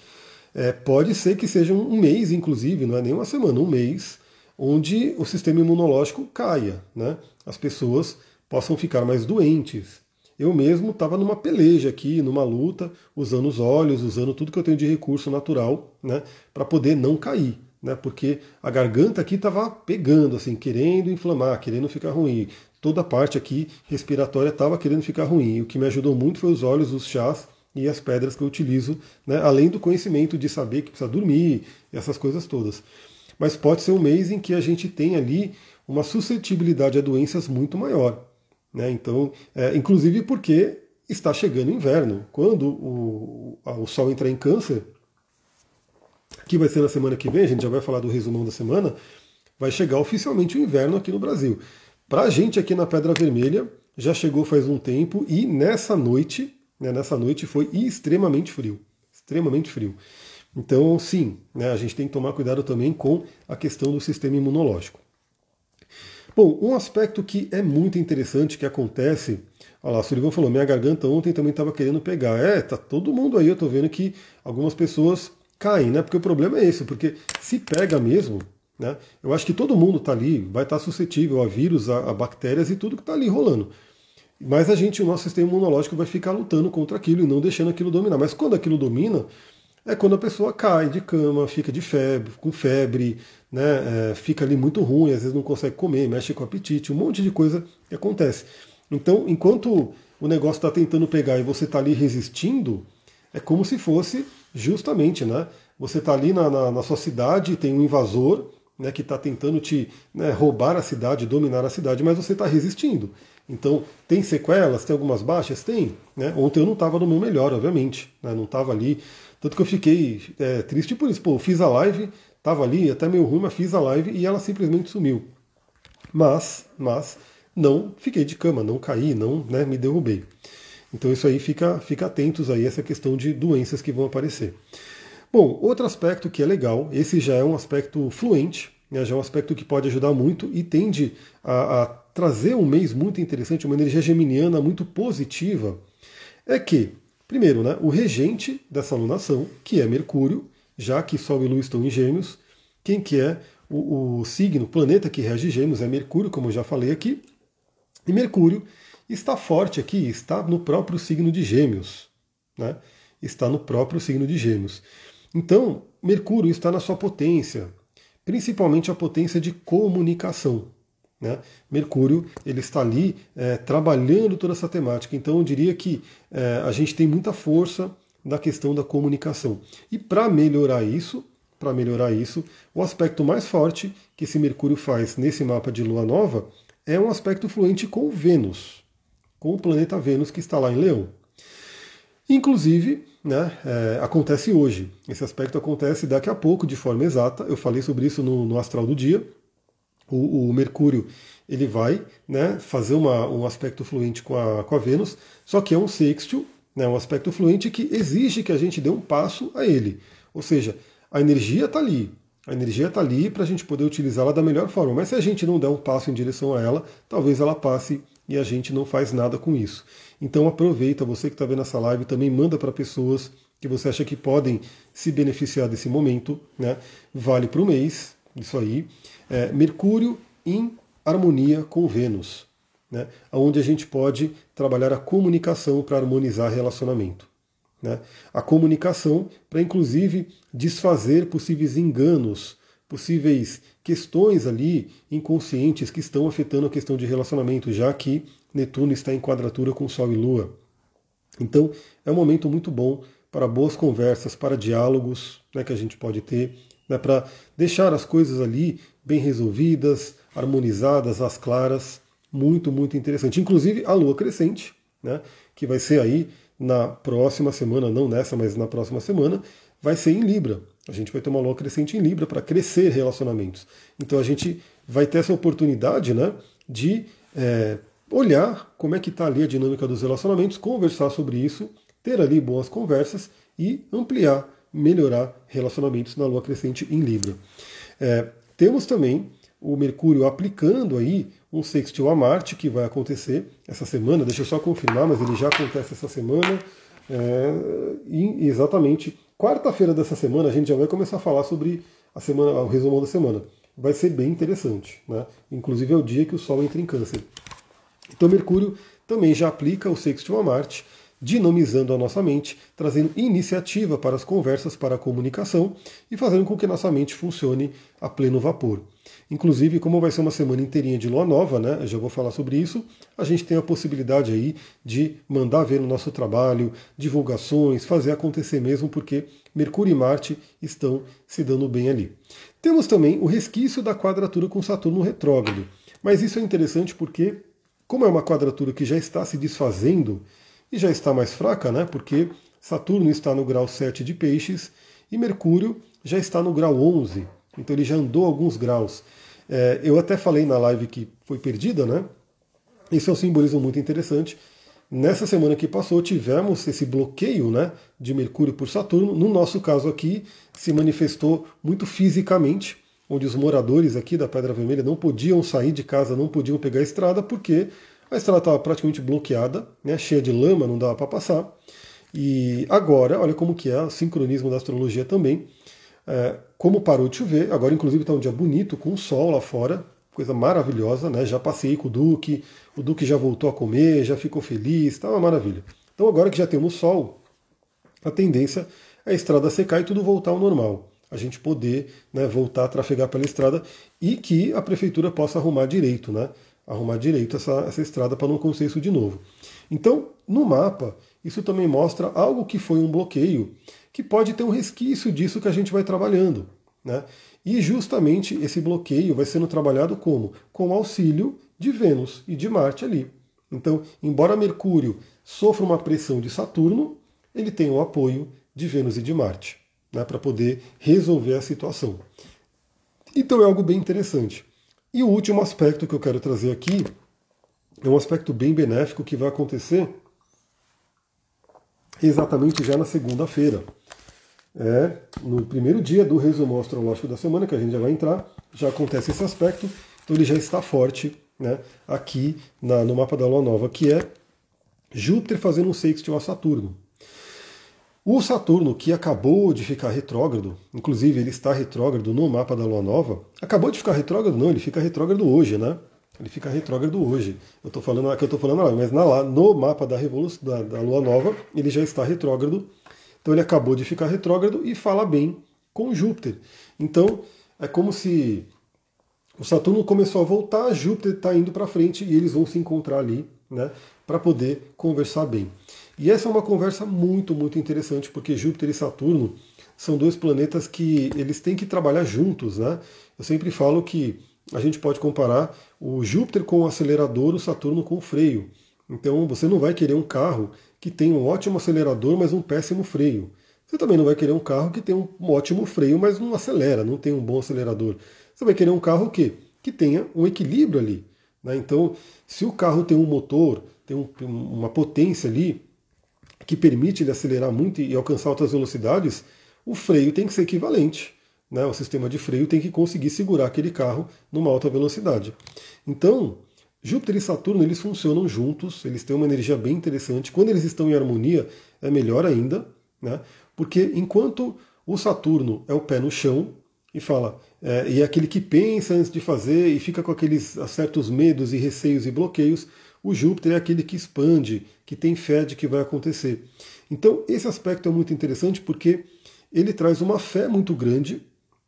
É, pode ser que seja um mês, inclusive, não é nem uma semana, um mês, onde o sistema imunológico caia, né? As pessoas possam ficar mais doentes. Eu mesmo estava numa peleja aqui, numa luta, usando os olhos, usando tudo que eu tenho de recurso natural, né, para poder não cair, né, porque a garganta aqui estava pegando, assim, querendo inflamar, querendo ficar ruim. Toda a parte aqui respiratória estava querendo ficar ruim. O que me ajudou muito foi os olhos, os chás e as pedras que eu utilizo, né, além do conhecimento de saber que precisa dormir, essas coisas todas. Mas pode ser um mês em que a gente tem ali uma suscetibilidade a doenças muito maior. Né? Então, é, inclusive porque está chegando o inverno. Quando o, o Sol entrar em câncer, que vai ser na semana que vem, a gente já vai falar do resumão da semana, vai chegar oficialmente o inverno aqui no Brasil. Para a gente aqui na Pedra Vermelha, já chegou faz um tempo e nessa noite, né, nessa noite foi extremamente frio. Extremamente frio. Então, sim, né, a gente tem que tomar cuidado também com a questão do sistema imunológico. Bom, um aspecto que é muito interessante que acontece. Olha lá, Sullivan falou: minha garganta ontem também estava querendo pegar. É, tá todo mundo aí, eu estou vendo que algumas pessoas caem, né? Porque o problema é esse, porque se pega mesmo, né? Eu acho que todo mundo está ali, vai estar tá suscetível a vírus, a, a bactérias e tudo que está ali rolando. Mas a gente, o nosso sistema imunológico vai ficar lutando contra aquilo e não deixando aquilo dominar. Mas quando aquilo domina, é quando a pessoa cai de cama, fica de febre, com febre, né, é, fica ali muito ruim, às vezes não consegue comer, mexe com o apetite, um monte de coisa que acontece. Então, enquanto o negócio está tentando pegar e você está ali resistindo, é como se fosse justamente, né? Você está ali na, na, na, sua cidade, tem um invasor né, que está tentando te né, roubar a cidade, dominar a cidade, mas você está resistindo. Então, tem sequelas, tem algumas baixas? Tem. Né? Ontem eu não estava no meu melhor, obviamente. Né? Não estava ali tanto que eu fiquei é, triste por isso. Pô, eu fiz a live, tava ali, até meio ruim, mas fiz a live e ela simplesmente sumiu. Mas, mas, não fiquei de cama, não caí, não né, me derrubei. Então isso aí fica, fica atentos aí essa questão de doenças que vão aparecer. Bom, outro aspecto que é legal, esse já é um aspecto fluente, né, já é um aspecto que pode ajudar muito e tende a, a trazer um mês muito interessante, uma energia geminiana muito positiva. É que, primeiro, né, o regente dessa alunação, que é Mercúrio, já que Sol e Lua estão em Gêmeos, quem que é o, o signo, o planeta que rege Gêmeos é Mercúrio, como eu já falei aqui, e Mercúrio está forte aqui, está no próprio signo de Gêmeos. Né? Está no próprio signo de Gêmeos. Então, Mercúrio está na sua potência, principalmente a potência de comunicação. Né? Mercúrio ele está ali é, trabalhando toda essa temática. Então, eu diria que é, a gente tem muita força da questão da comunicação. E para melhorar isso, para melhorar isso, o aspecto mais forte que esse Mercúrio faz nesse mapa de Lua Nova é um aspecto fluente com Vênus com o planeta Vênus que está lá em Leão. Inclusive, né, é, acontece hoje. Esse aspecto acontece daqui a pouco, de forma exata. Eu falei sobre isso no, no Astral do Dia. O, o, Mercúrio ele vai né, fazer uma, um aspecto fluente com a, com a Vênus, só que é um sextil, né, um aspecto fluente que exige que a gente dê um passo a ele. Ou seja, a energia está ali, a energia está ali para a gente poder utilizá-la da melhor forma. Mas se a gente não der um passo em direção a ela, talvez ela passe e a gente não faz nada com isso. Então aproveita, você que está vendo essa live, também manda para pessoas que você acha que podem se beneficiar desse momento. Né? Vale para o mês, isso aí. É, Mercúrio em harmonia com Vênus, né? onde a gente pode trabalhar a comunicação para harmonizar relacionamento. Né? A comunicação para, inclusive, desfazer possíveis enganos, possíveis questões ali inconscientes que estão afetando a questão de relacionamento, já que Netuno está em quadratura com Sol e Lua. Então é um momento muito bom para boas conversas, para diálogos né, que a gente pode ter, né, para deixar as coisas ali bem resolvidas, harmonizadas, às claras. Muito, muito interessante. Inclusive a Lua crescente, né, que vai ser aí na próxima semana, não nessa, mas na próxima semana, vai ser em Libra. A gente vai ter uma lua crescente em Libra para crescer relacionamentos. Então a gente vai ter essa oportunidade né, de é, olhar como é que está ali a dinâmica dos relacionamentos, conversar sobre isso, ter ali boas conversas e ampliar, melhorar relacionamentos na lua crescente em Libra. É, temos também o Mercúrio aplicando aí um sextil a Marte, que vai acontecer essa semana, deixa eu só confirmar, mas ele já acontece essa semana, é, e exatamente Quarta-feira dessa semana a gente já vai começar a falar sobre a semana, o resumão da semana. Vai ser bem interessante, né? Inclusive é o dia que o Sol entra em Câncer. Então Mercúrio também já aplica o sextil a Marte, dinamizando a nossa mente, trazendo iniciativa para as conversas, para a comunicação e fazendo com que nossa mente funcione a pleno vapor. Inclusive, como vai ser uma semana inteirinha de lua nova, né? Eu já vou falar sobre isso. A gente tem a possibilidade aí de mandar ver no nosso trabalho, divulgações, fazer acontecer mesmo, porque Mercúrio e Marte estão se dando bem ali. Temos também o resquício da quadratura com Saturno retrógrado. Mas isso é interessante porque, como é uma quadratura que já está se desfazendo e já está mais fraca, né? Porque Saturno está no grau 7 de Peixes e Mercúrio já está no grau 11 então ele já andou alguns graus. É, eu até falei na live que foi perdida, né? Isso é um simbolismo muito interessante. Nessa semana que passou, tivemos esse bloqueio né, de Mercúrio por Saturno. No nosso caso aqui, se manifestou muito fisicamente, onde os moradores aqui da Pedra Vermelha não podiam sair de casa, não podiam pegar a estrada, porque a estrada estava praticamente bloqueada, né, cheia de lama, não dava para passar. E agora, olha como que é o sincronismo da astrologia também. É, como parou de chover, agora inclusive está um dia bonito, com sol lá fora, coisa maravilhosa, né? Já passei com o Duque, o Duque já voltou a comer, já ficou feliz, está uma maravilha. Então agora que já temos sol, a tendência é a estrada secar e tudo voltar ao normal. A gente poder né, voltar a trafegar pela estrada e que a prefeitura possa arrumar direito, né? Arrumar direito essa, essa estrada para não acontecer isso de novo. Então, no mapa, isso também mostra algo que foi um bloqueio que pode ter um resquício disso que a gente vai trabalhando. Né? E justamente esse bloqueio vai sendo trabalhado como? Com auxílio de Vênus e de Marte ali. Então, embora Mercúrio sofra uma pressão de Saturno, ele tem o apoio de Vênus e de Marte né, para poder resolver a situação. Então é algo bem interessante. E o último aspecto que eu quero trazer aqui é um aspecto bem benéfico que vai acontecer exatamente já na segunda-feira. É no primeiro dia do resumo astrológico da semana, que a gente já vai entrar, já acontece esse aspecto, então ele já está forte né, aqui na, no mapa da Lua Nova, que é Júpiter fazendo um sextil a Saturno. O Saturno, que acabou de ficar retrógrado, inclusive ele está retrógrado no mapa da Lua Nova, acabou de ficar retrógrado, não, ele fica retrógrado hoje, né? Ele fica retrógrado hoje. Eu estou falando aqui, eu estou falando lá, mas na, no mapa da revolução da, da Lua Nova, ele já está retrógrado. Então ele acabou de ficar retrógrado e fala bem com Júpiter. Então é como se o Saturno começou a voltar, Júpiter está indo para frente e eles vão se encontrar ali, né, para poder conversar bem. E essa é uma conversa muito, muito interessante, porque Júpiter e Saturno são dois planetas que eles têm que trabalhar juntos, né? Eu sempre falo que a gente pode comparar o Júpiter com o acelerador, o Saturno com o freio. Então você não vai querer um carro que tem um ótimo acelerador, mas um péssimo freio. Você também não vai querer um carro que tem um ótimo freio, mas não acelera, não tem um bom acelerador. Você vai querer um carro que, que tenha um equilíbrio ali. Né? Então, se o carro tem um motor, tem um, uma potência ali que permite ele acelerar muito e alcançar altas velocidades, o freio tem que ser equivalente. Né? O sistema de freio tem que conseguir segurar aquele carro numa alta velocidade. Então, Júpiter e Saturno eles funcionam juntos, eles têm uma energia bem interessante. Quando eles estão em harmonia, é melhor ainda, né? porque enquanto o Saturno é o pé no chão e fala, é, e é aquele que pensa antes de fazer e fica com aqueles certos medos e receios e bloqueios, o Júpiter é aquele que expande, que tem fé de que vai acontecer. Então, esse aspecto é muito interessante porque ele traz uma fé muito grande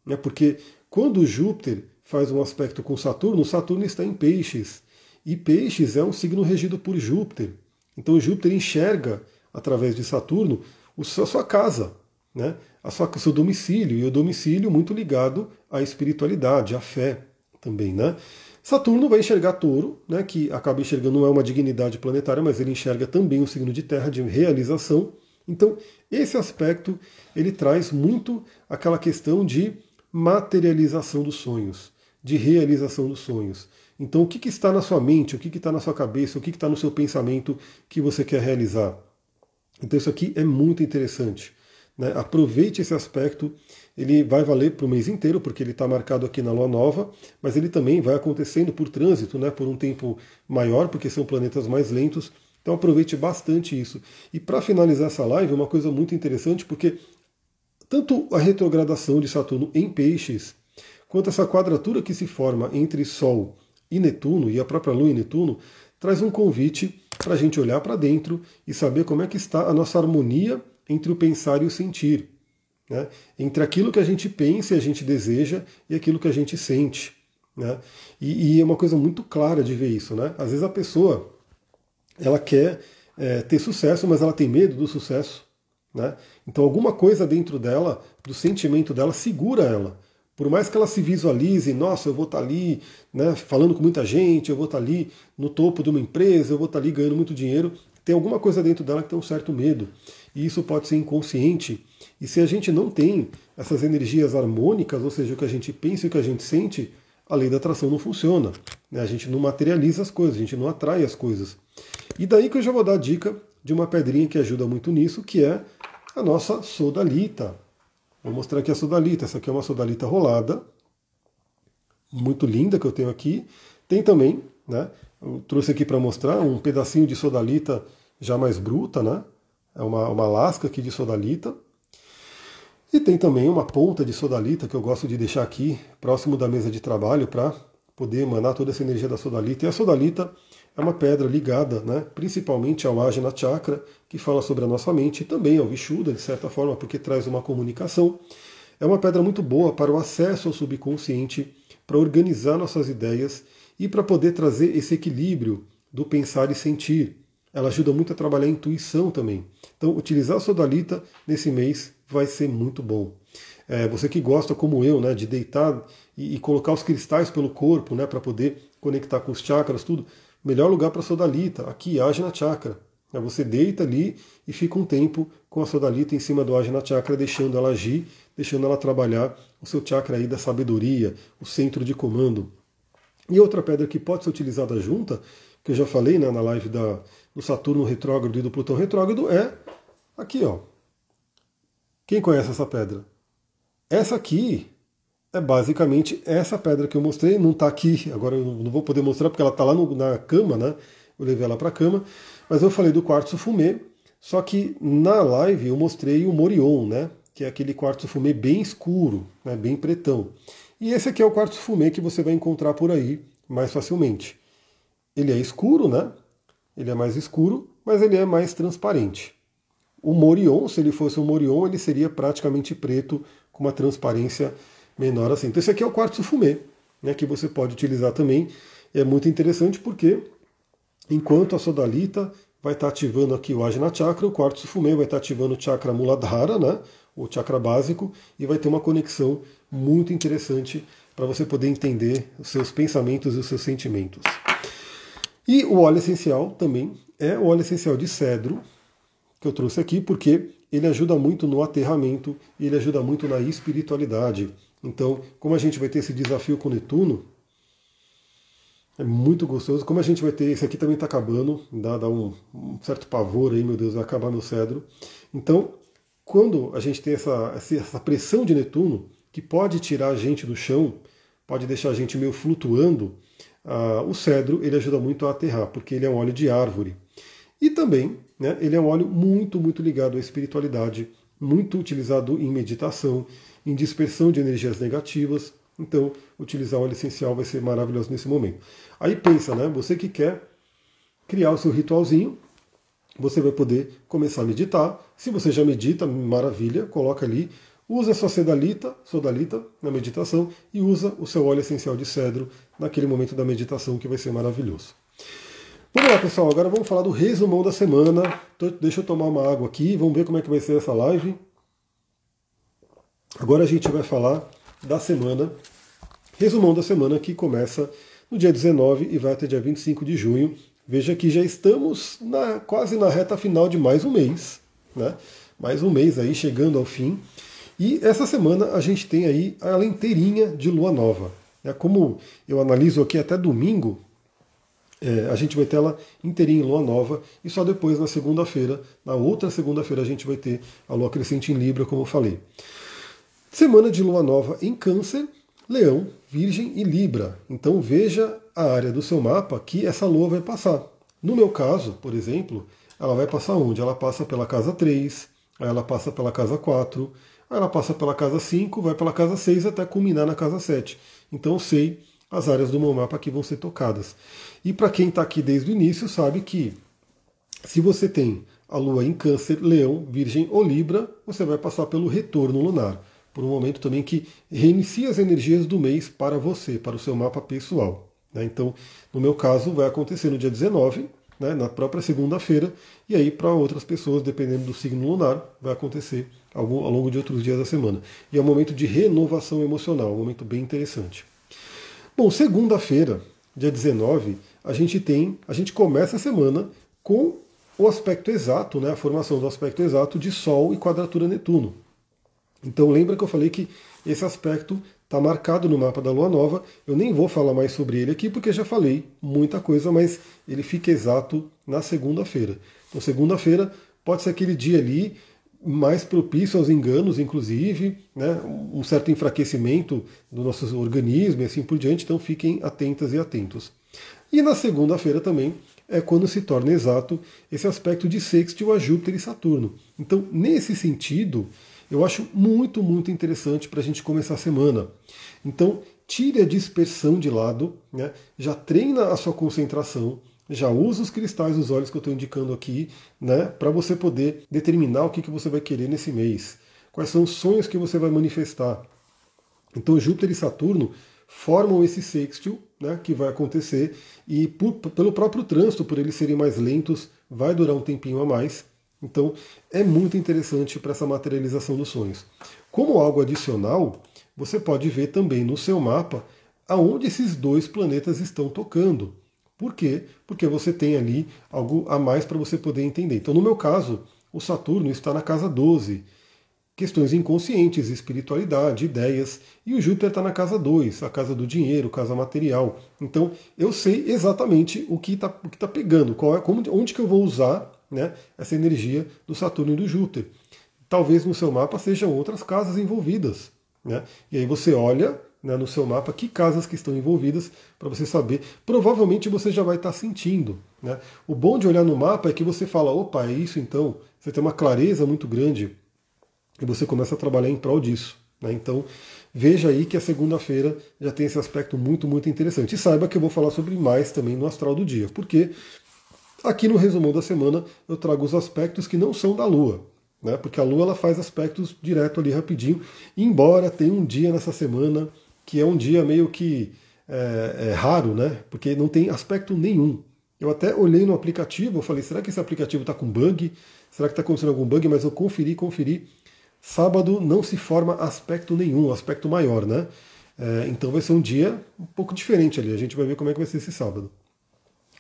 né? Porque quando Júpiter faz um aspecto com Saturno, Saturno está em peixes. E peixes é um signo regido por Júpiter. Então Júpiter enxerga, através de Saturno, a sua casa, né? a sua, o seu domicílio, e o domicílio muito ligado à espiritualidade, à fé também. Né? Saturno vai enxergar touro, né, que acaba enxergando não é uma dignidade planetária, mas ele enxerga também o signo de terra de realização. Então, esse aspecto ele traz muito aquela questão de materialização dos sonhos, de realização dos sonhos. Então, o que, que está na sua mente, o que, que está na sua cabeça, o que, que está no seu pensamento que você quer realizar? Então, isso aqui é muito interessante. Né? Aproveite esse aspecto, ele vai valer para o mês inteiro, porque ele está marcado aqui na Lua Nova, mas ele também vai acontecendo por trânsito, né? por um tempo maior, porque são planetas mais lentos. Então aproveite bastante isso. E para finalizar essa live, uma coisa muito interessante, porque tanto a retrogradação de Saturno em Peixes, quanto essa quadratura que se forma entre Sol e Netuno, e a própria Lua e Netuno, traz um convite para a gente olhar para dentro e saber como é que está a nossa harmonia entre o pensar e o sentir. Né? Entre aquilo que a gente pensa e a gente deseja e aquilo que a gente sente. Né? E, e, é uma coisa muito clara de ver isso. Né? Às vezes a pessoa ela quer é, ter sucesso, mas ela tem medo do sucesso. Né? Então, alguma coisa dentro dela, do sentimento dela, segura ela. Por mais que ela se visualize, nossa, eu vou estar tá ali né, falando com muita gente, eu vou estar tá ali no topo de uma empresa, eu vou estar tá ali ganhando muito dinheiro, tem alguma coisa dentro dela que tem um certo medo. E isso pode ser inconsciente. E se a gente não tem essas energias harmônicas, ou seja, o que a gente pensa e o que a gente sente, a lei da atração não funciona. Né? A gente não materializa as coisas, a gente não atrai as coisas. E daí que eu já vou dar a dica de uma pedrinha que ajuda muito nisso, que é a nossa sodalita. Vou mostrar aqui a sodalita. Essa aqui é uma sodalita rolada, muito linda que eu tenho aqui. Tem também, né? Eu trouxe aqui para mostrar um pedacinho de sodalita já mais bruta, né? É uma, uma lasca aqui de sodalita. E tem também uma ponta de sodalita que eu gosto de deixar aqui próximo da mesa de trabalho para poder emanar toda essa energia da sodalita. E a sodalita é uma pedra ligada né, principalmente ao Ajna Chakra, que fala sobre a nossa mente, e também ao Vishuddha, de certa forma, porque traz uma comunicação. É uma pedra muito boa para o acesso ao subconsciente, para organizar nossas ideias e para poder trazer esse equilíbrio do pensar e sentir. Ela ajuda muito a trabalhar a intuição também. Então, utilizar a sodalita nesse mês vai ser muito bom. É, você que gosta, como eu, né, de deitar e, e colocar os cristais pelo corpo, né, para poder conectar com os chakras, tudo, melhor lugar para a sodalita, aqui, Ajna Chakra. Você deita ali e fica um tempo com a sodalita em cima do Ajna Chakra, deixando ela agir, deixando ela trabalhar o seu chakra aí da sabedoria, o centro de comando. E outra pedra que pode ser utilizada junta, que eu já falei né, na live da, do Saturno retrógrado e do Plutão retrógrado, é aqui, ó. Quem conhece essa pedra? Essa aqui é basicamente essa pedra que eu mostrei, não está aqui, agora eu não vou poder mostrar porque ela está lá no, na cama, né? Eu levei ela para a cama, mas eu falei do quartzo fumê, só que na live eu mostrei o Morion, né? Que é aquele quartzo fumê bem escuro, né? bem pretão. E esse aqui é o quartzo fumê que você vai encontrar por aí mais facilmente. Ele é escuro, né? Ele é mais escuro, mas ele é mais transparente. O Morion, se ele fosse um Morion, ele seria praticamente preto, com uma transparência menor assim. Então esse aqui é o quartzo fumê, né, que você pode utilizar também. É muito interessante porque enquanto a sodalita vai estar ativando aqui o Ajna Chakra, o quartzo fumê vai estar ativando o chakra Muladhara, né, o chakra básico, e vai ter uma conexão muito interessante para você poder entender os seus pensamentos e os seus sentimentos. E o óleo essencial também é o óleo essencial de cedro, que eu trouxe aqui, porque ele ajuda muito no aterramento e ele ajuda muito na espiritualidade. Então, como a gente vai ter esse desafio com Netuno, é muito gostoso. Como a gente vai ter, esse aqui também está acabando, dá, dá um, um, certo pavor aí, meu Deus, vai acabar meu cedro. Então, quando a gente tem essa, essa pressão de Netuno, que pode tirar a gente do chão, pode deixar a gente meio flutuando, uh, o cedro ele ajuda muito a aterrar, porque ele é um óleo de árvore. E também, né, ele é um óleo muito, muito ligado à espiritualidade, muito utilizado em meditação, em dispersão de energias negativas. Então, utilizar óleo essencial vai ser maravilhoso nesse momento. Aí pensa, né? Você que quer criar o seu ritualzinho, você vai poder começar a meditar. Se você já medita, maravilha, coloca ali, usa sua sedalita, sodalita na meditação e usa o seu óleo essencial de cedro naquele momento da meditação que vai ser maravilhoso. Vamos lá, pessoal, agora vamos falar do resumão da semana. Deixa eu tomar uma água aqui, vamos ver como é que vai ser essa live. Agora a gente vai falar da semana, resumão da semana que começa no dia 19 e vai até dia 25 de junho. Veja que já estamos na, quase na reta final de mais um mês, né? Mais um mês aí chegando ao fim. E essa semana a gente tem aí ela inteirinha de lua nova. É como eu analiso aqui até domingo, é, a gente vai ter ela inteirinha em lua nova e só depois na segunda-feira, na outra segunda-feira, a gente vai ter a lua crescente em Libra, como eu falei. Semana de lua nova em Câncer, Leão, Virgem e Libra. Então veja a área do seu mapa que essa lua vai passar. No meu caso, por exemplo, ela vai passar onde? Ela passa pela casa 3, aí ela passa pela casa 4, aí ela passa pela casa 5, vai pela casa 6 até culminar na casa 7. Então eu sei as áreas do meu mapa que vão ser tocadas. E para quem está aqui desde o início, sabe que se você tem a lua em Câncer, Leão, Virgem ou Libra, você vai passar pelo retorno lunar por um momento também que reinicia as energias do mês para você, para o seu mapa pessoal. Né? Então, no meu caso, vai acontecer no dia 19, né, na própria segunda-feira, e aí para outras pessoas, dependendo do signo lunar, vai acontecer ao, longo de outros dias da semana. E é um momento de renovação emocional, um momento bem interessante. Bom, segunda-feira, dia 19, a gente tem, a gente começa a semana com o aspecto exato, né, a formação do aspecto exato de Sol e quadratura Netuno. Então lembra que eu falei que esse aspecto está marcado no mapa da Lua Nova. Eu nem vou falar mais sobre ele aqui porque já falei muita coisa, mas ele fica exato na segunda-feira. Então segunda-feira pode ser aquele dia ali mais propício aos enganos, inclusive, né, um certo enfraquecimento do nosso organismo e assim por diante. Então fiquem atentas e atentos. E na segunda-feira também é quando se torna exato esse aspecto de sextil a Júpiter e Saturno. Então, nesse sentido, eu acho muito, muito interessante para a gente começar a semana. Então, tire a dispersão de lado, né? já treina a sua concentração, já usa os cristais dos olhos que eu estou indicando aqui, né? para você poder determinar o que, que você vai querer nesse mês. Quais são os sonhos que você vai manifestar. Então, Júpiter e Saturno formam esse sextil né, que vai acontecer e por, pelo próprio trânsito, por eles serem mais lentos, vai durar um tempinho a mais. Então é muito interessante para essa materialização dos sonhos. Como algo adicional, você pode ver também no seu mapa aonde esses dois planetas estão tocando. Por quê? Porque você tem ali algo a mais para você poder entender. Então, no meu caso, o Saturno está na casa 12, questões inconscientes, espiritualidade, ideias, e o Júpiter está na casa 2, a casa do dinheiro, casa material. Então, eu sei exatamente o que está tá pegando, qual é, como, onde que eu vou usar né, essa energia do Saturno e do Júpiter. Talvez no seu mapa sejam outras casas envolvidas. Né? E aí você olha né, no seu mapa que casas que estão envolvidas para você saber. Provavelmente você já vai estar tá sentindo. Né? O bom de olhar no mapa é que você fala, opa, é isso então. Você tem uma clareza muito grande e você começa a trabalhar em prol disso. Né? Então veja aí que a segunda-feira já tem esse aspecto muito, muito interessante. E saiba que eu vou falar sobre mais também no astral do dia, porque aqui no resumão da semana eu trago os aspectos que não são da Lua né? Porque a Lua ela faz aspectos direto ali rapidinho, embora tenha um dia nessa semana que é um dia meio que é, é raro, né? Porque não tem aspecto nenhum. Eu até olhei no aplicativo, eu falei, será que esse aplicativo está com bug? Será que está acontecendo algum bug? Mas eu conferi, conferi. Sábado não se forma aspecto nenhum, aspecto maior, né? É, então vai ser um dia um pouco diferente ali. A gente vai ver como é que vai ser esse sábado.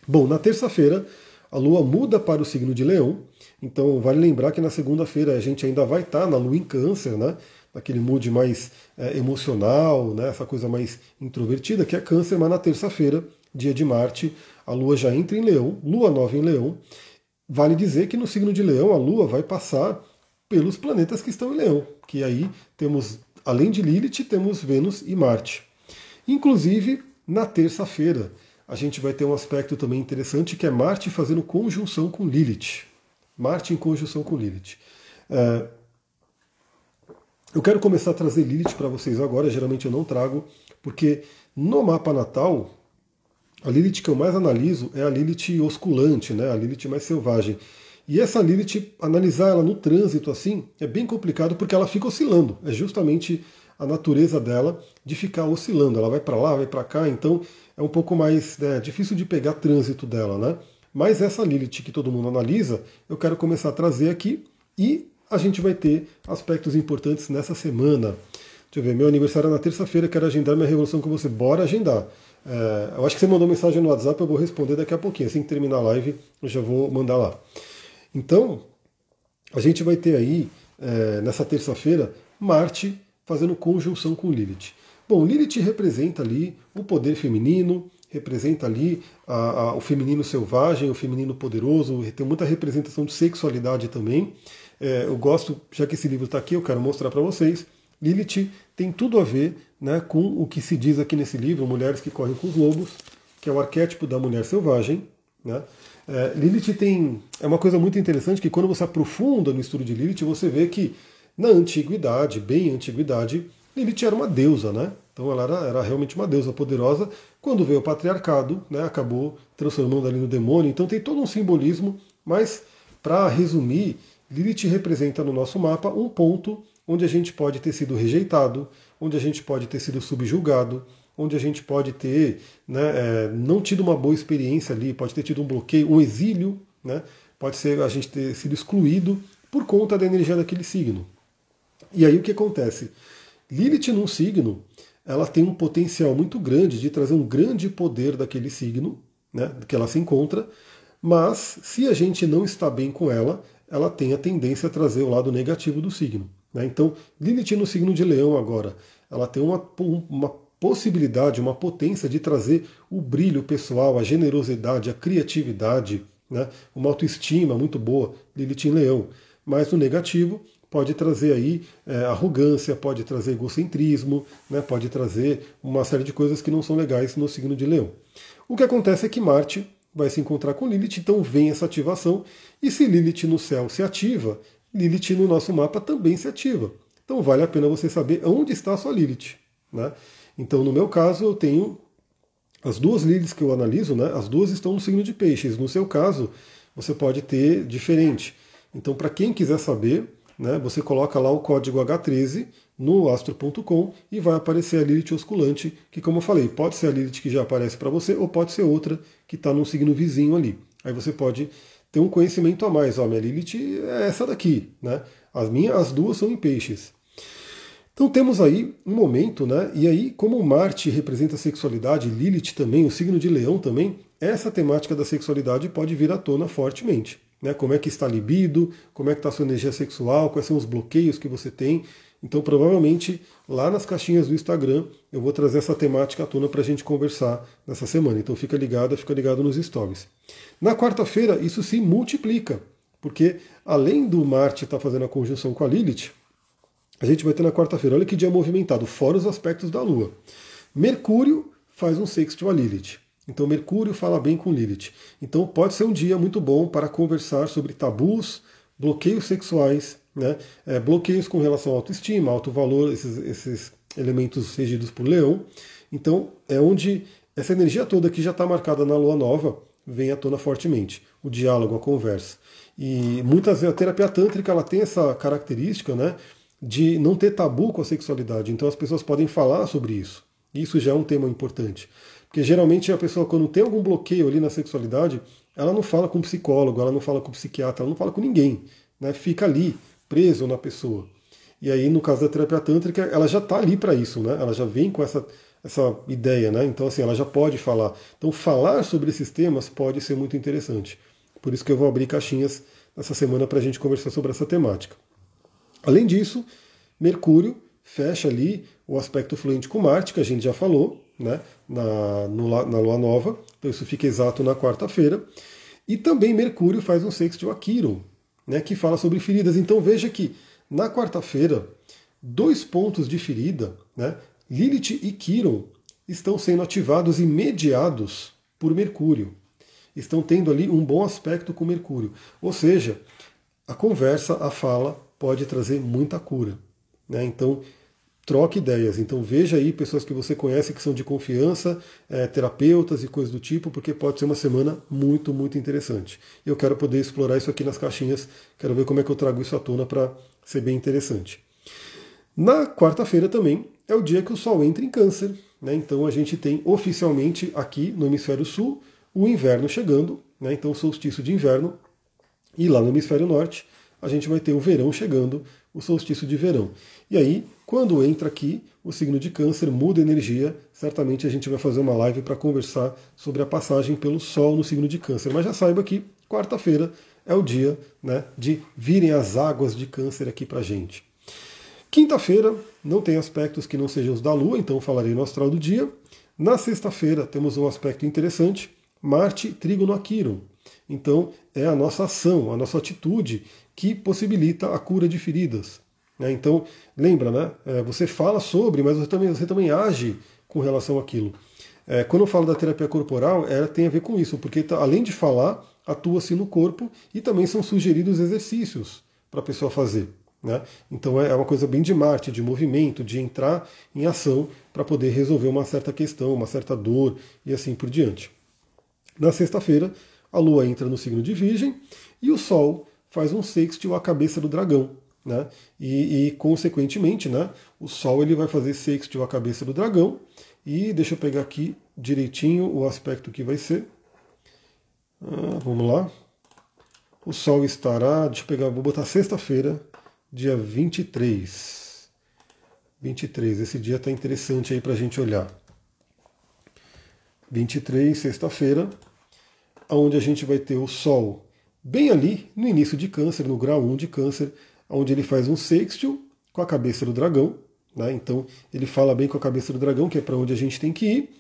Bom, na terça-feira a Lua muda para o signo de Leão. Então vale lembrar que na segunda-feira a gente ainda vai estar na Lua em Câncer, né? Naquele mood mais é, emocional, né? essa coisa mais introvertida, que é Câncer, mas na terça-feira, dia de Marte, a Lua já entra em Leão, Lua nova em Leão. Vale dizer que no signo de Leão a Lua vai passar pelos planetas que estão em Leão, que aí temos, além de Lilith, temos Vênus e Marte. Inclusive, na terça-feira, a gente vai ter um aspecto também interessante que é Marte fazendo conjunção com Lilith. Marte em conjunção com Lilith. É, eu quero começar a trazer Lilith para vocês agora, geralmente eu não trago, porque no mapa natal, a Lilith que eu mais analiso é a Lilith osculante, né? a Lilith mais selvagem. E essa Lilith, analisar ela no trânsito assim, é bem complicado porque ela fica oscilando. É justamente a natureza dela de ficar oscilando. Ela vai para lá, vai para cá, então é um pouco mais né, difícil de pegar trânsito dela, né? Mas essa Lilith que todo mundo analisa, eu quero começar a trazer aqui e a gente vai ter aspectos importantes nessa semana. Deixa eu ver, meu aniversário é na terça-feira, quero agendar minha revolução com você. Bora agendar. É, eu acho que você mandou mensagem no WhatsApp, eu vou responder daqui a pouquinho. Assim que terminar a live, eu já vou mandar lá. Então, a gente vai ter aí, é, nessa terça-feira, Marte fazendo conjunção com Lilith. Bom, Lilith representa ali o poder feminino, representa ali a, a, o feminino selvagem, o feminino poderoso, tem muita representação de sexualidade também. É, eu gosto, já que esse livro está aqui, eu quero mostrar para vocês. Lilith tem tudo a ver né, com o que se diz aqui nesse livro, Mulheres que Correm com os Lobos, que é o arquétipo da mulher selvagem. Né? É, Lilith tem. É uma coisa muito interessante que quando você aprofunda no estudo de Lilith, você vê que na antiguidade, bem antiguidade, Lilith era uma deusa, né? Então ela era, era, realmente uma deusa poderosa. Quando veio o patriarcado, né, acabou transformando ali no demônio. Então tem todo um simbolismo, mas para resumir, Lilith representa no nosso mapa um ponto onde a gente pode ter sido rejeitado, onde a gente pode ter sido subjugado, onde a gente pode ter né, é, não tido uma boa experiência ali, pode ter tido um bloqueio, um exílio, né, pode ser a gente ter sido excluído por conta da energia daquele signo. E aí o que acontece? Lilith num signo, ela tem um potencial muito grande de trazer um grande poder daquele signo, né, que ela se encontra, mas se a gente não está bem com ela, ela tem a tendência a trazer o lado negativo do signo. Né? Então, Lilith no signo de Leão agora, ela tem uma, uma possibilidade, uma potência de trazer o brilho pessoal, a generosidade, a criatividade, né? uma autoestima muito boa, Lilith em Leão. Mas no negativo, pode trazer aí é, arrogância, pode trazer egocentrismo, né, pode trazer uma série de coisas que não são legais no signo de Leão. O que acontece é que Marte vai se encontrar com Lilith, então vem essa ativação, e se Lilith no céu se ativa, Lilith no nosso mapa também se ativa. Então vale a pena você saber onde está a sua Lilith. Né? Então, no meu caso, eu tenho as duas Liliths que eu analiso, né, as duas estão no signo de peixes. No seu caso, você pode ter diferente. Então, para quem quiser saber, né, você coloca lá o código H13 no astro.com e vai aparecer a Lilith osculante, que como eu falei, pode ser a Lilith que já aparece para você ou pode ser outra que está num signo vizinho ali. Aí você pode ter um conhecimento a mais. Ó, minha Lilith é essa daqui, né? As minhas, as duas são em peixes. Então temos aí um momento, né? E aí, como Marte representa a sexualidade, Lilith também, o signo de Leão também, essa temática da sexualidade pode vir à tona fortemente né? Como é que está a libido, como é que está a sua energia sexual, quais são os bloqueios que você tem. Então, provavelmente, lá nas caixinhas do Instagram, eu vou trazer essa temática à tona para a gente conversar nessa semana. Então, fica ligado, fica ligado nos stories. Na quarta-feira, isso se multiplica, porque além do Marte estar tá fazendo a conjunção com a Lilith, a gente vai ter na quarta-feira, olha que dia movimentado, fora os aspectos da Lua. Mercúrio faz um sexto a Lilith. Então Mercúrio fala bem com Lilith. Então pode ser um dia muito bom para conversar sobre tabus, bloqueios sexuais, né? É, bloqueios com relação à autoestima, alto valor, esses, esses elementos regidos por Leão. Então é onde essa energia toda que já está marcada na Lua Nova vem à tona fortemente. O diálogo, a conversa. E muitas vezes a terapia tântrica ela tem essa característica, né? De não ter tabu com a sexualidade. Então as pessoas podem falar sobre isso. Isso já é um tema importante. Porque geralmente a pessoa, quando tem algum bloqueio ali na sexualidade, ela não fala com psicólogo, ela não fala com psiquiatra, ela não fala com ninguém. Né? Fica ali, preso na pessoa. E aí, no caso da terapia tântrica, ela já está ali para isso, né? Ela já vem com essa, essa ideia, né? Então, assim, ela já pode falar. Então, falar sobre esses temas pode ser muito interessante. Por isso que eu vou abrir caixinhas nessa semana para a gente conversar sobre essa temática. Além disso, Mercúrio fecha ali o aspecto fluente com Marte, que a gente já falou, né, na, no, na Lua Nova, então isso fica exato na quarta-feira. E também Mercúrio faz um sexto a Quiron, né, que fala sobre feridas. Então veja que na quarta-feira, dois pontos de ferida, né, Lilith e Quiron, estão sendo ativados e mediados por Mercúrio. Estão tendo ali um bom aspecto com Mercúrio. Ou seja, a conversa, a fala, pode trazer muita cura. Né? Então, troque ideias. Então veja aí pessoas que você conhece que são de confiança, é, terapeutas e coisas do tipo, porque pode ser uma semana muito, muito interessante. Eu quero poder explorar isso aqui nas caixinhas, quero ver como é que eu trago isso à tona para ser bem interessante. Na quarta-feira também é o dia que o Sol entra em câncer, né? então a gente tem oficialmente aqui no hemisfério sul o inverno chegando, né? então o solstício de inverno, e lá no hemisfério norte a gente vai ter o verão chegando, o solstício de verão. E aí quando entra aqui, o signo de câncer muda energia. Certamente a gente vai fazer uma live para conversar sobre a passagem pelo Sol no signo de câncer. Mas já saiba que quarta-feira é o dia né, de virem as águas de câncer aqui para gente. Quinta-feira não tem aspectos que não sejam os da Lua, então falarei no astral do dia. Na sexta-feira temos um aspecto interessante, Marte trígono Aquiron. Então é a nossa ação, a nossa atitude que possibilita a cura de feridas. Né? Então, lembra, né? É, você fala sobre, mas você também, você também age com relação àquilo. É, quando eu falo da terapia corporal, ela tem a ver com isso, porque tá, além de falar, atua-se no corpo e também são sugeridos exercícios para a pessoa fazer. Né? Então é, é uma coisa bem de Marte, de movimento, de entrar em ação para poder resolver uma certa questão, uma certa dor e assim por diante. Na sexta-feira, a Lua entra no signo de Virgem e o Sol faz um sextil à cabeça do dragão. Né? E, e, consequentemente, né, o Sol ele vai fazer sextil a cabeça do dragão. E deixa eu pegar aqui direitinho o aspecto que vai ser. Ah, vamos lá. O Sol estará, deixa eu pegar, vou botar sexta-feira, dia 23. 23, esse dia está interessante aí para a gente olhar. 23, sexta-feira, onde a gente vai ter o Sol bem ali no início de Câncer, no grau 1 de Câncer, onde ele faz um sextil com a cabeça do dragão. Né? Então ele fala bem com a cabeça do dragão, que é para onde a gente tem que ir.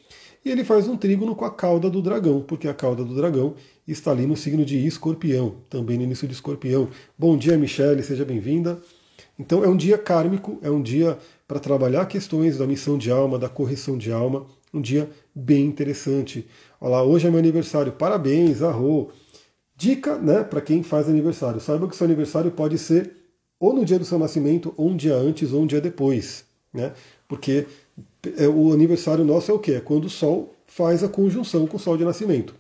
E ele faz um trígono com a cauda do dragão, porque a cauda do dragão está ali no signo de escorpião, também no início de escorpião. Bom dia, Michele, seja bem-vinda. Então é um dia kármico, é um dia para trabalhar questões da missão de alma, da correção de alma, um dia bem interessante. Olha lá, hoje é meu aniversário, parabéns, arro. Dica, né, para quem faz aniversário, saiba que seu aniversário pode ser ou no dia do seu nascimento, ou um dia antes, ou um dia depois. Né? Porque é, o aniversário nosso é o quê? É quando o Sol faz a conjunção com o Sol de nascimento.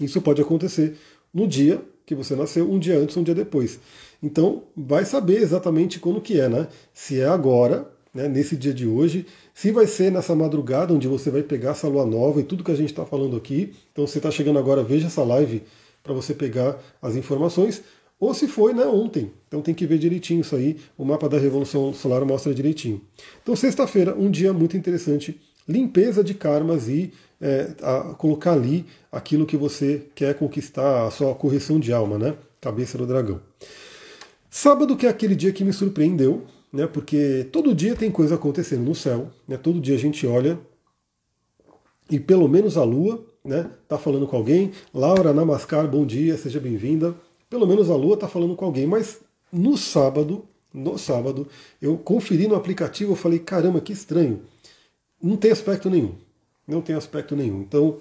Isso pode acontecer no dia que você nasceu, um dia antes, um dia depois. Então, vai saber exatamente quando que é, né? Se é agora, né, nesse dia de hoje, se vai ser nessa madrugada onde você vai pegar essa lua nova e tudo que a gente está falando aqui. Então, você está chegando agora, veja essa live para você pegar as informações ou se foi né, ontem. Então tem que ver direitinho isso aí. O mapa da Revolução Solar mostra direitinho. Então, sexta-feira, um dia muito interessante. Limpeza de karmas e é, colocar ali aquilo que você quer conquistar, a sua correção de alma, né? Cabeça do dragão. Sábado, que é aquele dia que me surpreendeu, né? Porque todo dia tem coisa acontecendo no céu, né? Todo dia a gente olha e pelo menos a lua, né? Tá falando com alguém. Laura Namaskar, bom dia, seja bem-vinda pelo menos a Lua está falando com alguém, mas no sábado, no sábado. Eu conferi no aplicativo, eu falei, caramba, que estranho. Não tem aspecto nenhum. Não tem aspecto nenhum. Então,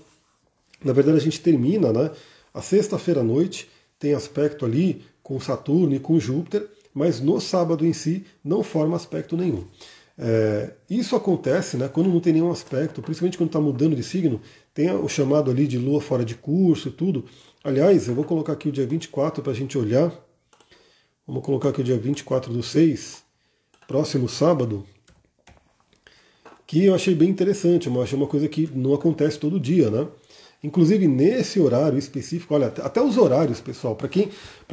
na verdade, a gente termina, né? A sexta-feira à noite tem aspecto ali com Saturno e com Júpiter, mas no sábado em si não forma aspecto nenhum. É, isso acontece né, quando não tem nenhum aspecto, principalmente quando está mudando de signo, tem o chamado ali de lua fora de curso e tudo. Aliás, eu vou colocar aqui o dia 24 para a gente olhar. Vamos colocar aqui o dia 24 do 6, próximo sábado, que eu achei bem interessante, eu achei uma coisa que não acontece todo dia, né? Inclusive nesse horário específico, olha, até os horários, pessoal, para quem,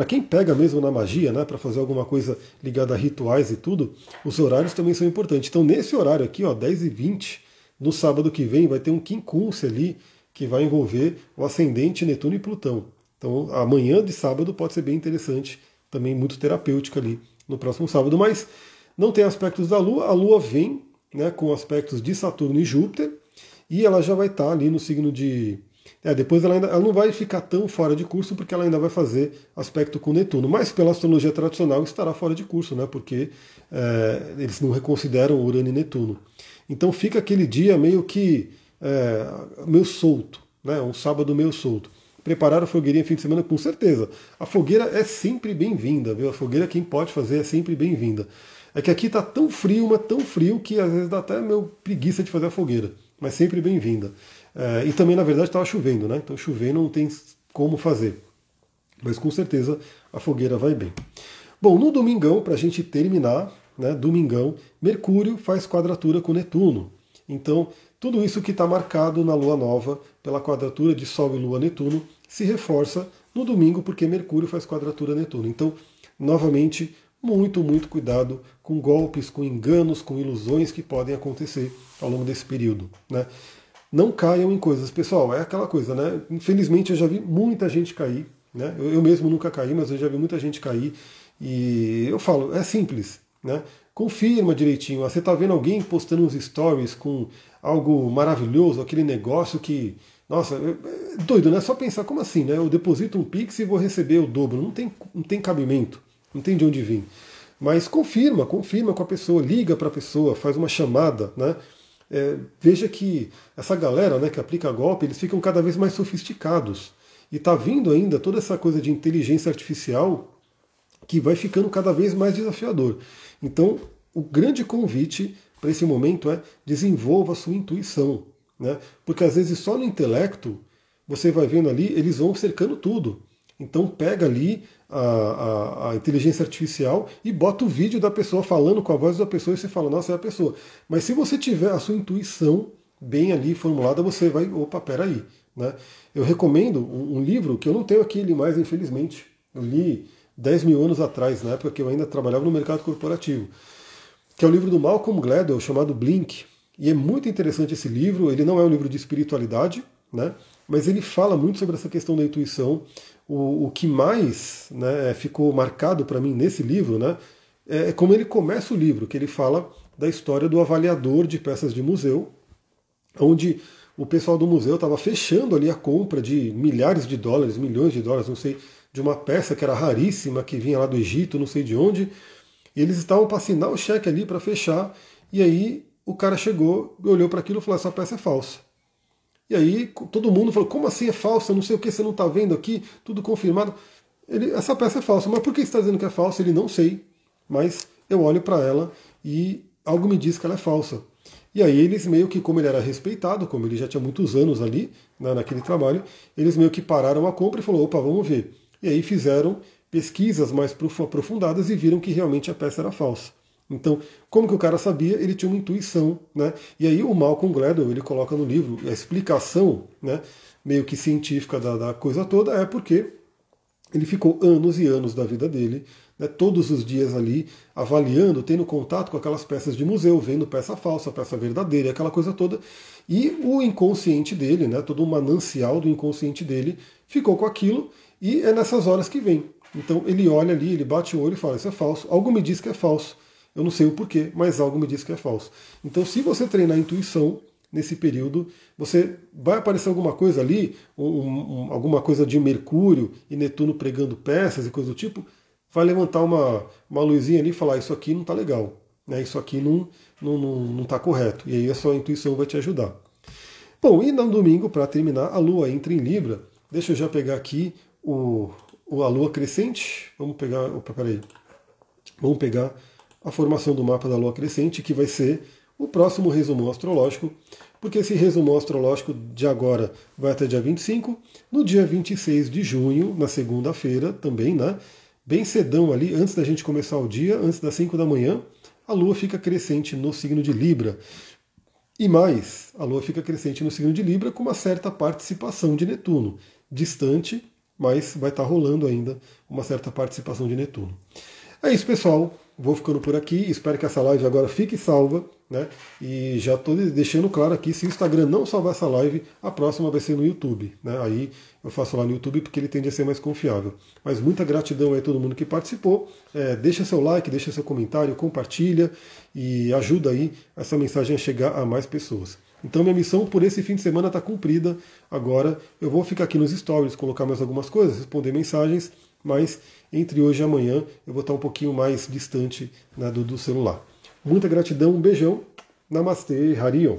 quem pega mesmo na magia, né, para fazer alguma coisa ligada a rituais e tudo, os horários também são importantes. Então nesse horário aqui, ó, 10 e 20, no sábado que vem, vai ter um quincunce ali, que vai envolver o ascendente Netuno e Plutão. Então amanhã de sábado pode ser bem interessante, também muito terapêutica ali no próximo sábado, mas não tem aspectos da Lua, a Lua vem né, com aspectos de Saturno e Júpiter, e ela já vai estar ali no signo de é, depois ela, ainda, ela não vai ficar tão fora de curso porque ela ainda vai fazer aspecto com Netuno. Mas pela astrologia tradicional estará fora de curso, né? Porque é, eles não reconsideram Urano e Netuno. Então fica aquele dia meio que é, meio solto, né? Um sábado meio solto. Preparar a fogueirinha fim de semana, com certeza. A fogueira é sempre bem-vinda, viu? A fogueira quem pode fazer é sempre bem-vinda. É que aqui está tão frio, mas tão frio que às vezes dá até meio preguiça de fazer a fogueira, mas sempre bem-vinda. É, e também, na verdade, estava chovendo, né? Então, chovendo não tem como fazer. Mas com certeza a fogueira vai bem. Bom, no domingão, para a gente terminar, né, domingão, Mercúrio faz quadratura com Netuno. Então, tudo isso que está marcado na lua nova, pela quadratura de Sol e Lua Netuno, se reforça no domingo, porque Mercúrio faz quadratura Netuno. Então, novamente, muito, muito cuidado com golpes, com enganos, com ilusões que podem acontecer ao longo desse período. Né? não caiam em coisas. Pessoal, é aquela coisa, né? Infelizmente eu já vi muita gente cair, né? Eu, eu mesmo nunca caí, mas eu já vi muita gente cair. E eu falo, é simples, né? Confirma direitinho. Você está vendo alguém postando uns stories com algo maravilhoso, aquele negócio que. Nossa, é, é doido, né? Só pensar, como assim, né? Eu deposito um Pix e vou receber o dobro. Não tem, não tem cabimento, não tem de onde vir. Mas confirma, confirma com a pessoa, liga para a pessoa, faz uma chamada, né? é, veja que essa galera né, que aplica golpe, eles ficam cada vez mais sofisticados. E está vindo ainda toda essa coisa de inteligência artificial que vai ficando cada vez mais desafiador. Então, o grande convite para esse momento é desenvolva a sua intuição. Né? Porque às vezes só no intelecto você vai vendo ali, eles vão cercando tudo. Então pega ali a, a, a, inteligência artificial e bota o vídeo da pessoa falando com a voz da pessoa e você fala, nossa, é a pessoa. Mas se você tiver a sua intuição bem ali formulada, você vai, opa, peraí. Né? Eu recomendo um, um livro que eu não tenho aqui ele mais, infelizmente. Eu li 10 mil anos atrás, na época que eu ainda trabalhava no mercado corporativo, que é o livro do Malcolm Gladwell, chamado Blink. E é muito interessante esse livro, ele não é um livro de espiritualidade, né? mas ele fala muito sobre essa questão da intuição o, o que mais né, ficou marcado para mim nesse livro né, é, é como ele começa o livro, que ele fala da história do avaliador de peças de museu, onde o pessoal do museu estava fechando ali a compra de milhares de dólares, milhões de dólares, não sei, de uma peça que era raríssima, que vinha lá do Egito, não sei de onde, e eles estavam para assinar o cheque ali para fechar, e aí o cara chegou, olhou para aquilo e falou: essa peça é falsa. E aí todo mundo falou, como assim é falsa? Não sei o que, você não está vendo aqui, tudo confirmado. Ele, essa peça é falsa, mas por que está dizendo que é falsa? Ele não sei, mas eu olho para ela e algo me diz que ela é falsa. E aí eles meio que, como ele era respeitado, como ele já tinha muitos anos ali né, naquele trabalho, eles meio que pararam a compra e falou, opa, vamos ver. E aí fizeram pesquisas mais aprofundadas e viram que realmente a peça era falsa. Então, como que o cara sabia? Ele tinha uma intuição, né? E aí o Malcolm Gladwell, ele coloca no livro a explicação, né, meio que científica da, da coisa toda é porque ele ficou anos e anos da vida dele, né, todos os dias ali, avaliando, tendo contato com aquelas peças de museu, vendo peça falsa, peça verdadeira, aquela coisa toda. E o inconsciente dele, né, todo o manancial do inconsciente dele, ficou com aquilo e é nessas horas que vem. Então ele olha ali, ele bate o olho e fala: Isso é falso. Algo me diz que é falso. Eu não sei o porquê, mas algo me diz que é falso. Então, se você treinar a intuição nesse período, você vai aparecer alguma coisa ali, um, um, alguma coisa de Mercúrio e Netuno pregando peças e coisa do tipo, vai levantar uma, uma luzinha ali e falar: Isso aqui não está legal, né? isso aqui não está não, não, não tá correto. E aí a sua intuição vai te ajudar. Bom, e no domingo, para terminar, a Lua entra em Libra. Deixa eu já pegar aqui o, a Lua crescente. Vamos pegar. Opa, peraí. Vamos pegar a formação do mapa da Lua crescente, que vai ser o próximo resumo astrológico, porque esse resumo astrológico de agora vai até dia 25. No dia 26 de junho, na segunda-feira, também, né? Bem cedão ali, antes da gente começar o dia, antes das 5 da manhã, a Lua fica crescente no signo de Libra. E mais, a Lua fica crescente no signo de Libra com uma certa participação de Netuno. Distante, mas vai estar rolando ainda uma certa participação de Netuno. É isso, pessoal. Vou ficando por aqui. Espero que essa live agora fique salva. Né? E já estou deixando claro aqui, se o Instagram não salvar essa live, a próxima vai ser no YouTube. Né? Aí eu faço lá no YouTube porque ele tende a ser mais confiável. Mas muita gratidão a todo mundo que participou. É, deixa seu like, deixa seu comentário, compartilha e ajuda aí essa mensagem a chegar a mais pessoas. Então minha missão por esse fim de semana está cumprida. Agora eu vou ficar aqui nos stories, colocar mais algumas coisas, responder mensagens, mas entre hoje e amanhã eu vou estar um pouquinho mais distante né, do, do celular. Muita gratidão, um beijão. Namastê, Harion.